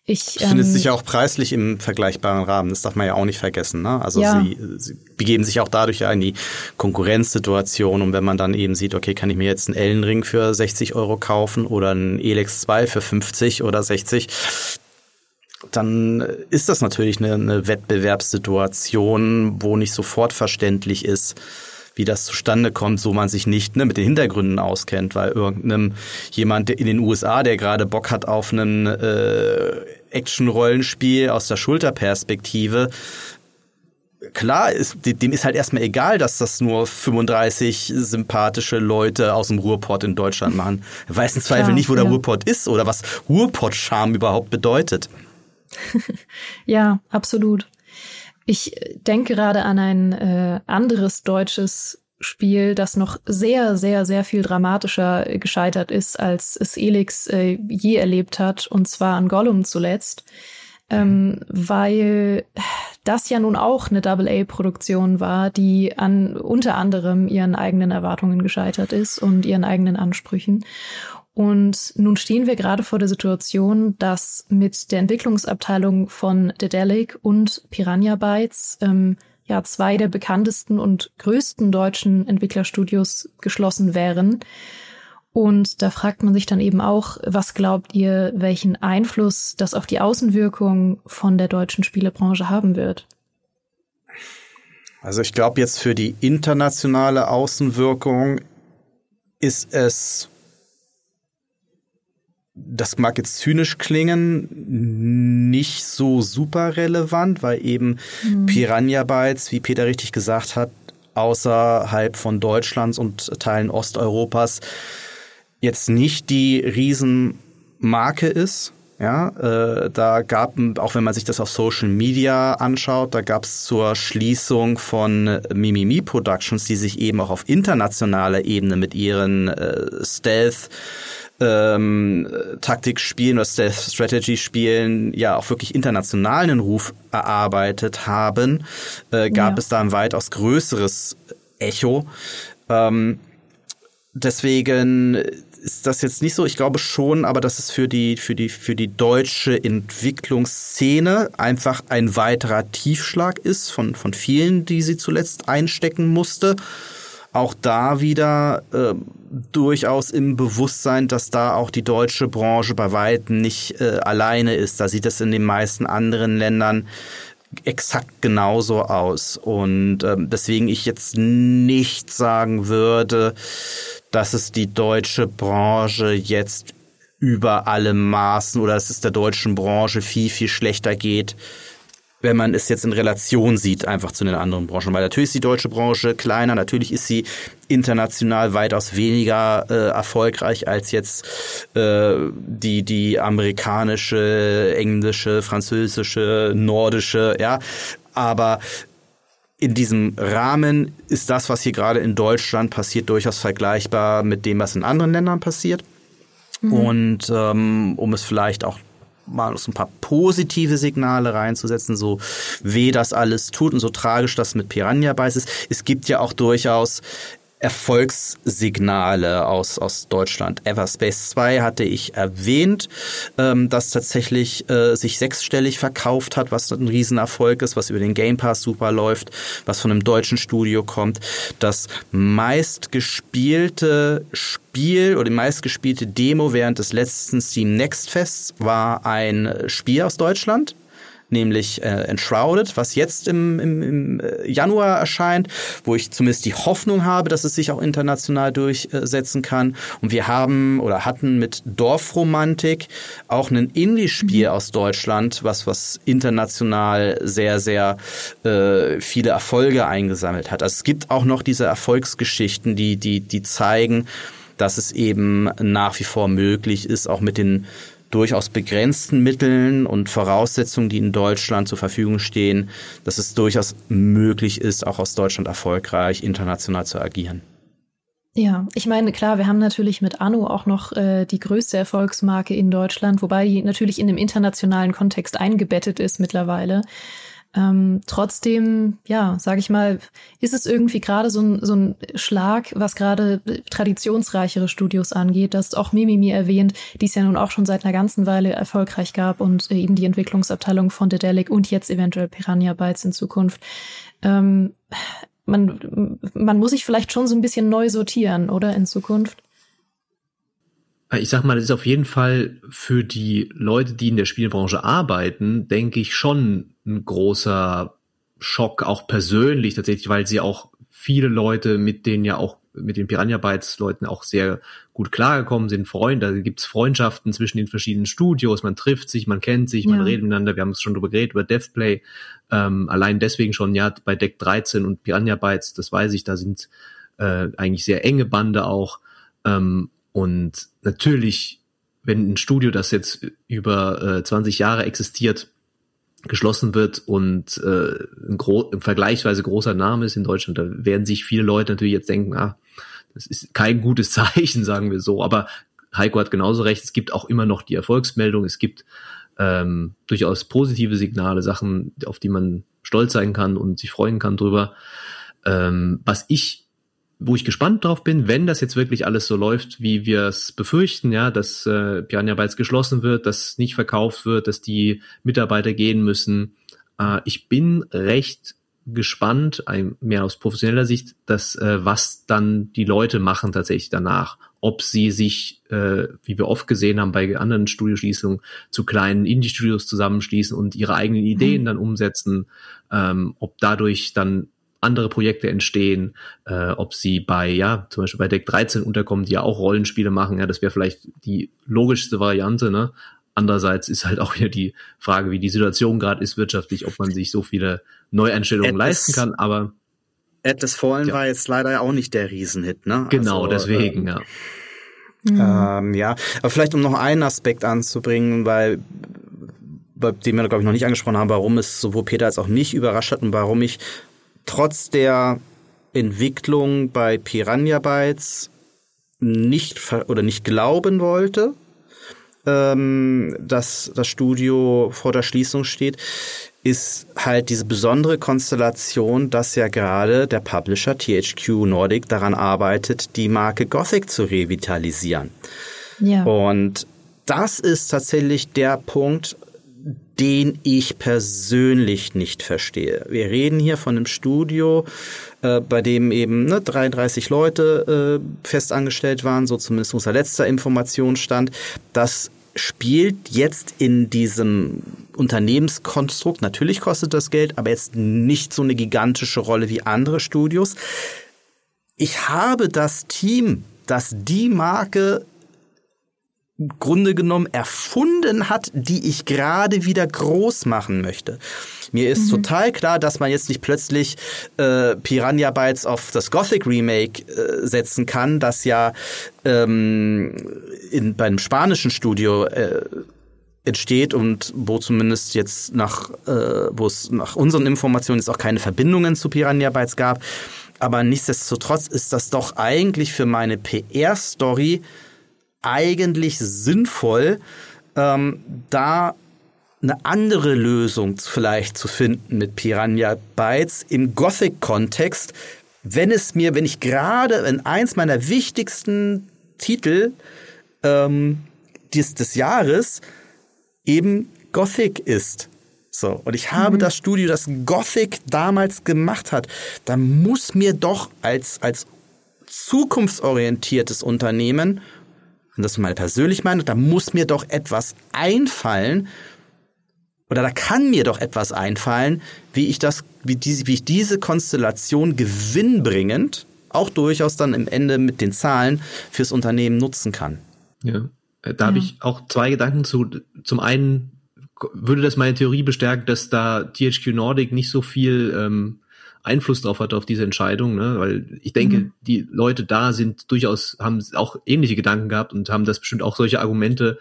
Ich, ähm, findet sich ja auch preislich im vergleichbaren Rahmen. Das darf man ja auch nicht vergessen. Ne? Also ja. sie, sie begeben sich auch dadurch ja in die Konkurrenzsituation. Und wenn man dann eben sieht, okay, kann ich mir jetzt einen Ellenring für 60 Euro kaufen oder einen Elex 2 für 50 oder 60, dann ist das natürlich eine, eine Wettbewerbssituation, wo nicht sofort verständlich ist, wie das zustande kommt, so man sich nicht ne, mit den Hintergründen auskennt, weil irgendeinem jemand in den USA, der gerade Bock hat auf ein äh, Action-Rollenspiel aus der Schulterperspektive, klar, ist, dem ist halt erstmal egal, dass das nur 35 sympathische Leute aus dem Ruhrpott in Deutschland machen. Er weiß im Zweifel klar, nicht, wo der Ruhrpott ist oder was Ruhrpott-Charme überhaupt bedeutet. *laughs* ja, absolut. Ich denke gerade an ein äh, anderes deutsches Spiel, das noch sehr, sehr, sehr viel dramatischer gescheitert ist, als es Elix äh, je erlebt hat, und zwar an Gollum zuletzt. Ähm, weil das ja nun auch eine Double-A-Produktion war, die an unter anderem ihren eigenen Erwartungen gescheitert ist und ihren eigenen Ansprüchen. Und nun stehen wir gerade vor der Situation, dass mit der Entwicklungsabteilung von Dedelic und Piranha Bytes ähm, ja zwei der bekanntesten und größten deutschen Entwicklerstudios geschlossen wären. Und da fragt man sich dann eben auch, was glaubt ihr, welchen Einfluss das auf die Außenwirkung von der deutschen Spielebranche haben wird? Also ich glaube jetzt für die internationale Außenwirkung ist es das mag jetzt zynisch klingen, nicht so super relevant, weil eben mhm. Piranha Bytes, wie Peter richtig gesagt hat, außerhalb von Deutschlands und Teilen Osteuropas jetzt nicht die Riesenmarke ist. Ja, äh, da gab, auch wenn man sich das auf Social Media anschaut, da gab es zur Schließung von Mimimi Productions, die sich eben auch auf internationaler Ebene mit ihren äh, Stealth ähm, Taktikspielen oder Strategy-Spielen ja auch wirklich internationalen Ruf erarbeitet haben, äh, gab ja. es da ein weitaus größeres Echo. Ähm, deswegen ist das jetzt nicht so. Ich glaube schon, aber dass es für die, für die, für die deutsche Entwicklungsszene einfach ein weiterer Tiefschlag ist von, von vielen, die sie zuletzt einstecken musste auch da wieder äh, durchaus im Bewusstsein, dass da auch die deutsche Branche bei weitem nicht äh, alleine ist. Da sieht es in den meisten anderen Ländern exakt genauso aus. Und ähm, deswegen ich jetzt nicht sagen würde, dass es die deutsche Branche jetzt über alle Maßen oder dass es der deutschen Branche viel, viel schlechter geht wenn man es jetzt in Relation sieht, einfach zu den anderen Branchen. Weil natürlich ist die deutsche Branche kleiner, natürlich ist sie international weitaus weniger äh, erfolgreich als jetzt äh, die, die amerikanische, englische, französische, nordische, ja. Aber in diesem Rahmen ist das, was hier gerade in Deutschland passiert, durchaus vergleichbar mit dem, was in anderen Ländern passiert. Mhm. Und ähm, um es vielleicht auch mal so ein paar positive Signale reinzusetzen, so weh das alles tut und so tragisch das mit Piranha Bytes ist. Es gibt ja auch durchaus Erfolgssignale aus, aus Deutschland. Everspace 2 hatte ich erwähnt, ähm, das tatsächlich äh, sich sechsstellig verkauft hat, was ein Riesenerfolg ist, was über den Game Pass super läuft, was von einem deutschen Studio kommt. Das meistgespielte Spiel oder die meistgespielte Demo während des letzten Steam Next Fests war ein Spiel aus Deutschland nämlich äh, Enshrouded, was jetzt im, im, im äh, Januar erscheint, wo ich zumindest die Hoffnung habe, dass es sich auch international durchsetzen kann. Und wir haben oder hatten mit Dorfromantik auch ein Indie-Spiel aus Deutschland, was was international sehr sehr äh, viele Erfolge eingesammelt hat. Also es gibt auch noch diese Erfolgsgeschichten, die die die zeigen, dass es eben nach wie vor möglich ist, auch mit den durchaus begrenzten Mitteln und Voraussetzungen, die in Deutschland zur Verfügung stehen, dass es durchaus möglich ist, auch aus Deutschland erfolgreich international zu agieren. Ja, ich meine, klar, wir haben natürlich mit Anno auch noch äh, die größte Erfolgsmarke in Deutschland, wobei die natürlich in dem internationalen Kontext eingebettet ist mittlerweile. Ähm, trotzdem, ja, sage ich mal, ist es irgendwie gerade so ein, so ein Schlag, was gerade traditionsreichere Studios angeht. Das auch Mimimi erwähnt, die es ja nun auch schon seit einer ganzen Weile erfolgreich gab und äh, eben die Entwicklungsabteilung von Dedelic und jetzt eventuell Piranha Bytes in Zukunft. Ähm, man, man muss sich vielleicht schon so ein bisschen neu sortieren, oder in Zukunft? Ich sag mal, das ist auf jeden Fall für die Leute, die in der Spielbranche arbeiten, denke ich schon ein großer Schock, auch persönlich tatsächlich, weil sie auch viele Leute, mit denen ja auch mit den Piranha Bytes Leuten auch sehr gut klargekommen sind, Freunde, da gibt's Freundschaften zwischen den verschiedenen Studios, man trifft sich, man kennt sich, ja. man redet miteinander, wir haben es schon drüber geredet, über Devplay, ähm, allein deswegen schon, ja, bei Deck 13 und Piranha Bytes, das weiß ich, da sind äh, eigentlich sehr enge Bande auch ähm, und natürlich, wenn ein Studio, das jetzt über äh, 20 Jahre existiert, geschlossen wird und äh, ein, gro ein vergleichsweise großer Name ist in Deutschland, da werden sich viele Leute natürlich jetzt denken, ah, das ist kein gutes *laughs* Zeichen, sagen wir so. Aber Heiko hat genauso recht, es gibt auch immer noch die Erfolgsmeldung, es gibt ähm, durchaus positive Signale, Sachen, auf die man stolz sein kann und sich freuen kann drüber. Ähm, was ich wo ich gespannt drauf bin, wenn das jetzt wirklich alles so läuft, wie wir es befürchten, ja, dass äh, Piranha Bytes geschlossen wird, dass nicht verkauft wird, dass die Mitarbeiter gehen müssen. Äh, ich bin recht gespannt, ein, mehr aus professioneller Sicht, dass äh, was dann die Leute machen tatsächlich danach. Ob sie sich, äh, wie wir oft gesehen haben bei anderen Studioschließungen, zu kleinen Indie-Studios zusammenschließen und ihre eigenen Ideen mhm. dann umsetzen, ähm, ob dadurch dann andere Projekte entstehen, äh, ob sie bei, ja, zum Beispiel bei Deck 13 unterkommen, die ja auch Rollenspiele machen, ja, das wäre vielleicht die logischste Variante, ne? Andererseits ist halt auch wieder die Frage, wie die Situation gerade ist wirtschaftlich, ob man sich so viele Neueinstellungen Atlas, leisten kann, aber Atlas Fallen ja. war jetzt leider auch nicht der Riesenhit, ne? Genau, also, deswegen, ähm, ja. Ähm, ja, aber vielleicht um noch einen Aspekt anzubringen, weil bei dem wir, glaube ich, noch nicht angesprochen haben, warum es sowohl Peter als auch mich überrascht hat und warum ich trotz der Entwicklung bei Piranha Bytes nicht oder nicht glauben wollte, ähm, dass das Studio vor der Schließung steht, ist halt diese besondere Konstellation, dass ja gerade der Publisher THQ Nordic daran arbeitet, die Marke Gothic zu revitalisieren. Ja. Und das ist tatsächlich der Punkt, den ich persönlich nicht verstehe. Wir reden hier von einem Studio, äh, bei dem eben ne, 33 Leute äh, festangestellt waren, so zumindest unser letzter Informationsstand. Das spielt jetzt in diesem Unternehmenskonstrukt, natürlich kostet das Geld, aber jetzt nicht so eine gigantische Rolle wie andere Studios. Ich habe das Team, das die Marke Grunde genommen erfunden hat, die ich gerade wieder groß machen möchte. Mir ist mhm. total klar, dass man jetzt nicht plötzlich äh, Piranha Bytes auf das Gothic Remake äh, setzen kann, das ja ähm, in, bei einem spanischen Studio äh, entsteht und wo zumindest jetzt nach, äh, wo es nach unseren Informationen jetzt auch keine Verbindungen zu Piranha Bytes gab. Aber nichtsdestotrotz ist das doch eigentlich für meine PR-Story eigentlich sinnvoll, ähm, da eine andere Lösung vielleicht zu finden mit Piranha Bytes im Gothic-Kontext, wenn es mir, wenn ich gerade in eins meiner wichtigsten Titel ähm, des, des Jahres eben Gothic ist. So, und ich habe mhm. das Studio, das Gothic damals gemacht hat, da muss mir doch als, als zukunftsorientiertes Unternehmen, und das ist meine persönliche Meinung, da muss mir doch etwas einfallen, oder da kann mir doch etwas einfallen, wie ich das, wie, diese, wie ich diese Konstellation gewinnbringend, auch durchaus dann im Ende mit den Zahlen fürs Unternehmen nutzen kann. Ja, äh, da ja. habe ich auch zwei Gedanken zu. Zum einen würde das meine Theorie bestärken, dass da THQ Nordic nicht so viel ähm, Einfluss drauf hat auf diese Entscheidung, ne? weil ich denke, mhm. die Leute da sind durchaus, haben auch ähnliche Gedanken gehabt und haben das bestimmt auch solche Argumente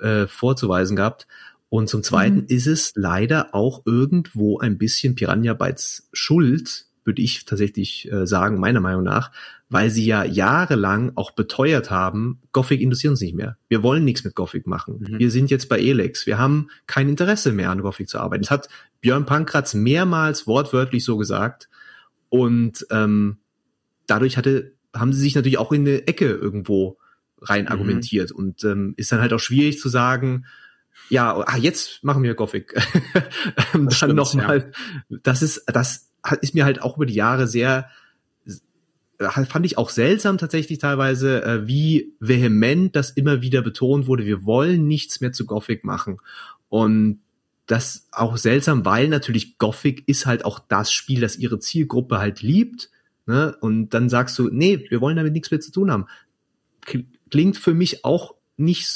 äh, vorzuweisen gehabt. Und zum Zweiten mhm. ist es leider auch irgendwo ein bisschen Piranha Bytes Schuld, würde ich tatsächlich äh, sagen, meiner Meinung nach, weil sie ja jahrelang auch beteuert haben, Gothic interessiert uns nicht mehr. Wir wollen nichts mit Gothic machen. Mhm. Wir sind jetzt bei Elex. Wir haben kein Interesse mehr an Gothic zu arbeiten. Das hat Björn Pankratz mehrmals wortwörtlich so gesagt. Und ähm, dadurch hatte, haben sie sich natürlich auch in eine Ecke irgendwo rein mhm. argumentiert. Und ähm, ist dann halt auch schwierig zu sagen, ja, ah, jetzt machen wir Gothic. *laughs* dann nochmal, ja. das ist, das ist mir halt auch über die Jahre sehr fand ich auch seltsam tatsächlich teilweise, äh, wie vehement das immer wieder betont wurde, wir wollen nichts mehr zu Gothic machen. Und das auch seltsam, weil natürlich Gothic ist halt auch das Spiel, das ihre Zielgruppe halt liebt. Ne? Und dann sagst du, nee, wir wollen damit nichts mehr zu tun haben. Klingt für mich auch nicht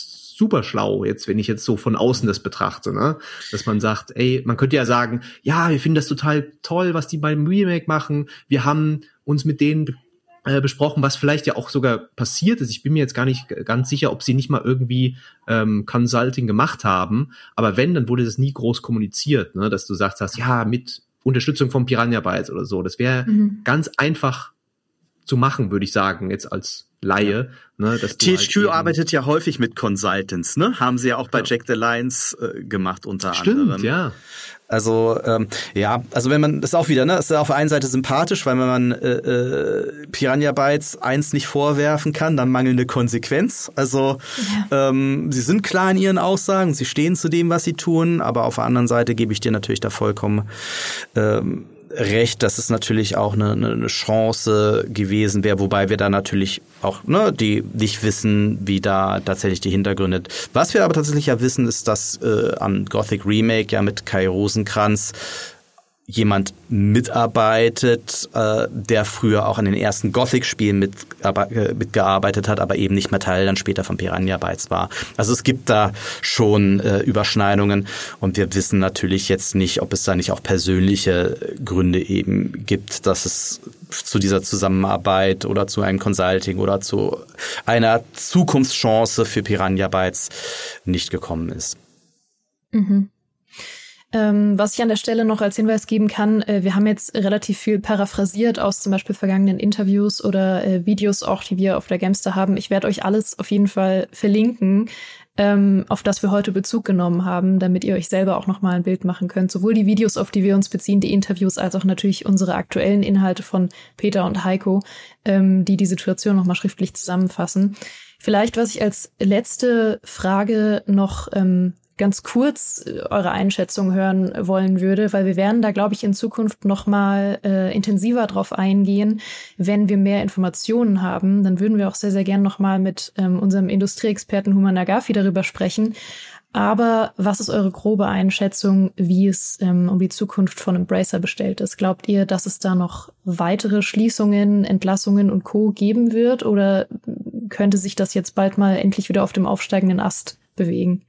super schlau, jetzt, wenn ich jetzt so von außen das betrachte, ne? Dass man sagt, ey, man könnte ja sagen, ja, wir finden das total toll, was die beim Remake machen. Wir haben uns mit denen äh, besprochen, was vielleicht ja auch sogar passiert ist. Ich bin mir jetzt gar nicht ganz sicher, ob sie nicht mal irgendwie ähm, Consulting gemacht haben. Aber wenn, dann wurde das nie groß kommuniziert, ne? dass du sagst, hast, ja, mit Unterstützung von Piranha Bytes oder so. Das wäre mhm. ganz einfach zu machen, würde ich sagen, jetzt als Laie. Ne, dass THQ halt arbeitet ja häufig mit Consultants, ne? Haben sie ja auch bei ja. Jack the Lions äh, gemacht unter Stimmt, anderem. ja. Also ähm, ja, also wenn man das ist auch wieder, ne, das ist auf der einen Seite sympathisch, weil wenn man äh, äh, Piranha Bytes eins nicht vorwerfen kann, dann mangelnde Konsequenz. Also ja. ähm, sie sind klar in ihren Aussagen, sie stehen zu dem, was sie tun, aber auf der anderen Seite gebe ich dir natürlich da vollkommen ähm, recht, dass es natürlich auch eine, eine Chance gewesen wäre, wobei wir da natürlich auch ne, die nicht wissen, wie da tatsächlich die Hintergründe. Was wir aber tatsächlich ja wissen, ist, dass äh, am Gothic Remake ja mit Kai Rosenkranz jemand mitarbeitet, äh, der früher auch an den ersten Gothic-Spielen äh, mitgearbeitet hat, aber eben nicht mehr Teil dann später von Piranha Bytes war. Also es gibt da schon äh, Überschneidungen und wir wissen natürlich jetzt nicht, ob es da nicht auch persönliche Gründe eben gibt, dass es zu dieser Zusammenarbeit oder zu einem Consulting oder zu einer Zukunftschance für Piranha Bytes nicht gekommen ist. Mhm. Ähm, was ich an der Stelle noch als Hinweis geben kann, äh, wir haben jetzt relativ viel paraphrasiert aus zum Beispiel vergangenen Interviews oder äh, Videos auch, die wir auf der Gamster haben. Ich werde euch alles auf jeden Fall verlinken, ähm, auf das wir heute Bezug genommen haben, damit ihr euch selber auch nochmal ein Bild machen könnt. Sowohl die Videos, auf die wir uns beziehen, die Interviews, als auch natürlich unsere aktuellen Inhalte von Peter und Heiko, ähm, die die Situation nochmal schriftlich zusammenfassen. Vielleicht, was ich als letzte Frage noch ähm, ganz kurz äh, eure Einschätzung hören wollen würde, weil wir werden da, glaube ich, in Zukunft noch mal äh, intensiver drauf eingehen, wenn wir mehr Informationen haben. Dann würden wir auch sehr, sehr gern noch mal mit ähm, unserem Industrieexperten Human Nagafi darüber sprechen. Aber was ist eure grobe Einschätzung, wie es ähm, um die Zukunft von Embracer bestellt ist? Glaubt ihr, dass es da noch weitere Schließungen, Entlassungen und Co. geben wird? Oder könnte sich das jetzt bald mal endlich wieder auf dem aufsteigenden Ast bewegen?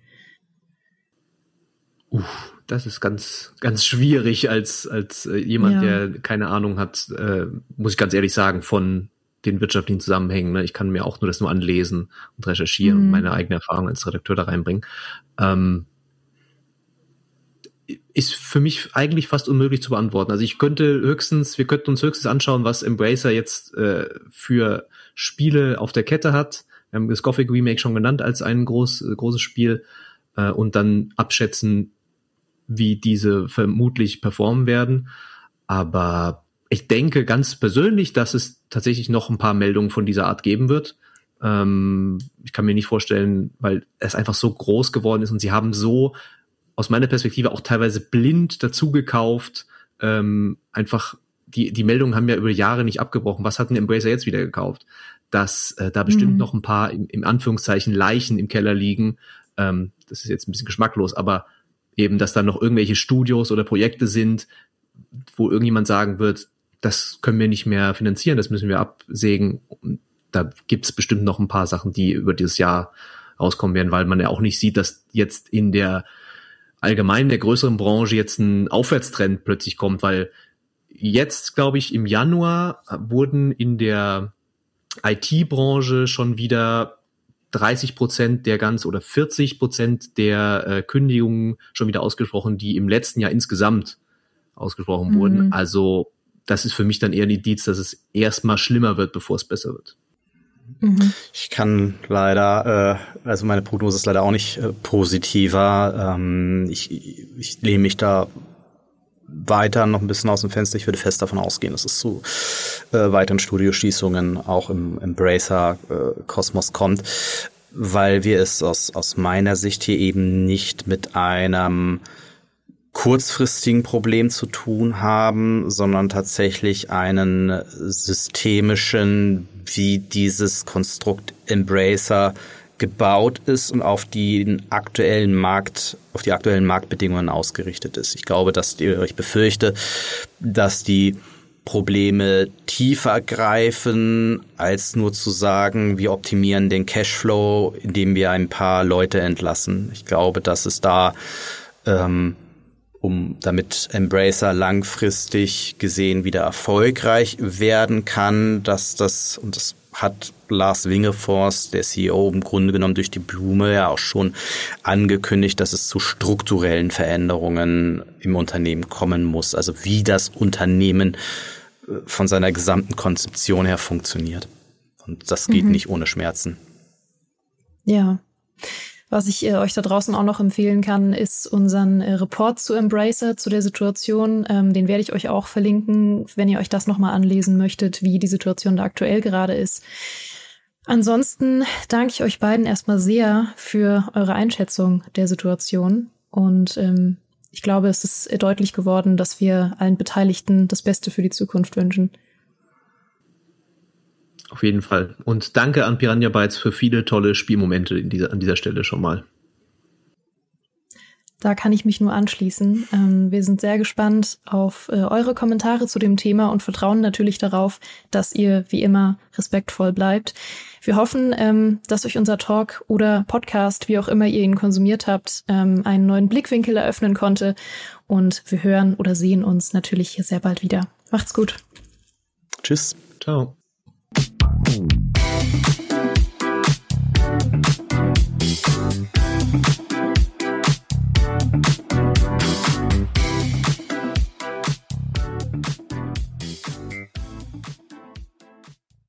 Uff, das ist ganz, ganz schwierig als, als äh, jemand, ja. der keine Ahnung hat, äh, muss ich ganz ehrlich sagen, von den wirtschaftlichen Zusammenhängen. Ne? Ich kann mir auch nur das nur anlesen und recherchieren mhm. und meine eigene Erfahrung als Redakteur da reinbringen. Ähm, ist für mich eigentlich fast unmöglich zu beantworten. Also ich könnte höchstens, wir könnten uns höchstens anschauen, was Embracer jetzt äh, für Spiele auf der Kette hat. Wir haben das Gothic Remake schon genannt als ein groß, äh, großes Spiel äh, und dann abschätzen, wie diese vermutlich performen werden. Aber ich denke ganz persönlich, dass es tatsächlich noch ein paar Meldungen von dieser Art geben wird. Ähm, ich kann mir nicht vorstellen, weil es einfach so groß geworden ist und sie haben so aus meiner Perspektive auch teilweise blind dazugekauft. Ähm, einfach die, die Meldungen haben ja über Jahre nicht abgebrochen. Was hat ein Embracer jetzt wieder gekauft? Dass äh, da bestimmt mhm. noch ein paar im, im Anführungszeichen Leichen im Keller liegen. Ähm, das ist jetzt ein bisschen geschmacklos, aber eben, dass da noch irgendwelche Studios oder Projekte sind, wo irgendjemand sagen wird, das können wir nicht mehr finanzieren, das müssen wir absägen. Und da gibt's bestimmt noch ein paar Sachen, die über dieses Jahr rauskommen werden, weil man ja auch nicht sieht, dass jetzt in der allgemein der größeren Branche jetzt ein Aufwärtstrend plötzlich kommt, weil jetzt, glaube ich, im Januar wurden in der IT-Branche schon wieder 30 Prozent der ganz oder 40 Prozent der äh, Kündigungen schon wieder ausgesprochen, die im letzten Jahr insgesamt ausgesprochen mhm. wurden. Also das ist für mich dann eher ein Indiz, dass es erstmal schlimmer wird, bevor es besser wird. Mhm. Ich kann leider, äh, also meine Prognose ist leider auch nicht äh, positiver. Ähm, ich, ich lehne mich da weiter noch ein bisschen aus dem Fenster. Ich würde fest davon ausgehen, dass es zu äh, weiteren Studioschließungen auch im Embracer-Kosmos äh, kommt, weil wir es aus, aus meiner Sicht hier eben nicht mit einem kurzfristigen Problem zu tun haben, sondern tatsächlich einen systemischen, wie dieses Konstrukt Embracer gebaut ist und auf den aktuellen Markt, auf die aktuellen Marktbedingungen ausgerichtet ist. Ich glaube, dass ich befürchte, dass die Probleme tiefer greifen, als nur zu sagen, wir optimieren den Cashflow, indem wir ein paar Leute entlassen. Ich glaube, dass es da ähm, um damit Embracer langfristig gesehen wieder erfolgreich werden kann, dass das, und das hat Lars Wingefors, der CEO, im Grunde genommen durch die Blume ja auch schon angekündigt, dass es zu strukturellen Veränderungen im Unternehmen kommen muss. Also wie das Unternehmen äh, von seiner gesamten Konzeption her funktioniert. Und das geht mhm. nicht ohne Schmerzen. Ja. Was ich äh, euch da draußen auch noch empfehlen kann, ist unseren äh, Report zu Embracer, zu der Situation. Ähm, den werde ich euch auch verlinken, wenn ihr euch das nochmal anlesen möchtet, wie die Situation da aktuell gerade ist. Ansonsten danke ich euch beiden erstmal sehr für eure Einschätzung der Situation. Und ähm, ich glaube, es ist deutlich geworden, dass wir allen Beteiligten das Beste für die Zukunft wünschen. Auf jeden Fall. Und danke an Piranha Bytes für viele tolle Spielmomente dieser, an dieser Stelle schon mal. Da kann ich mich nur anschließen. Ähm, wir sind sehr gespannt auf äh, eure Kommentare zu dem Thema und vertrauen natürlich darauf, dass ihr wie immer respektvoll bleibt. Wir hoffen, ähm, dass euch unser Talk oder Podcast, wie auch immer ihr ihn konsumiert habt, ähm, einen neuen Blickwinkel eröffnen konnte. Und wir hören oder sehen uns natürlich hier sehr bald wieder. Macht's gut. Tschüss. Ciao.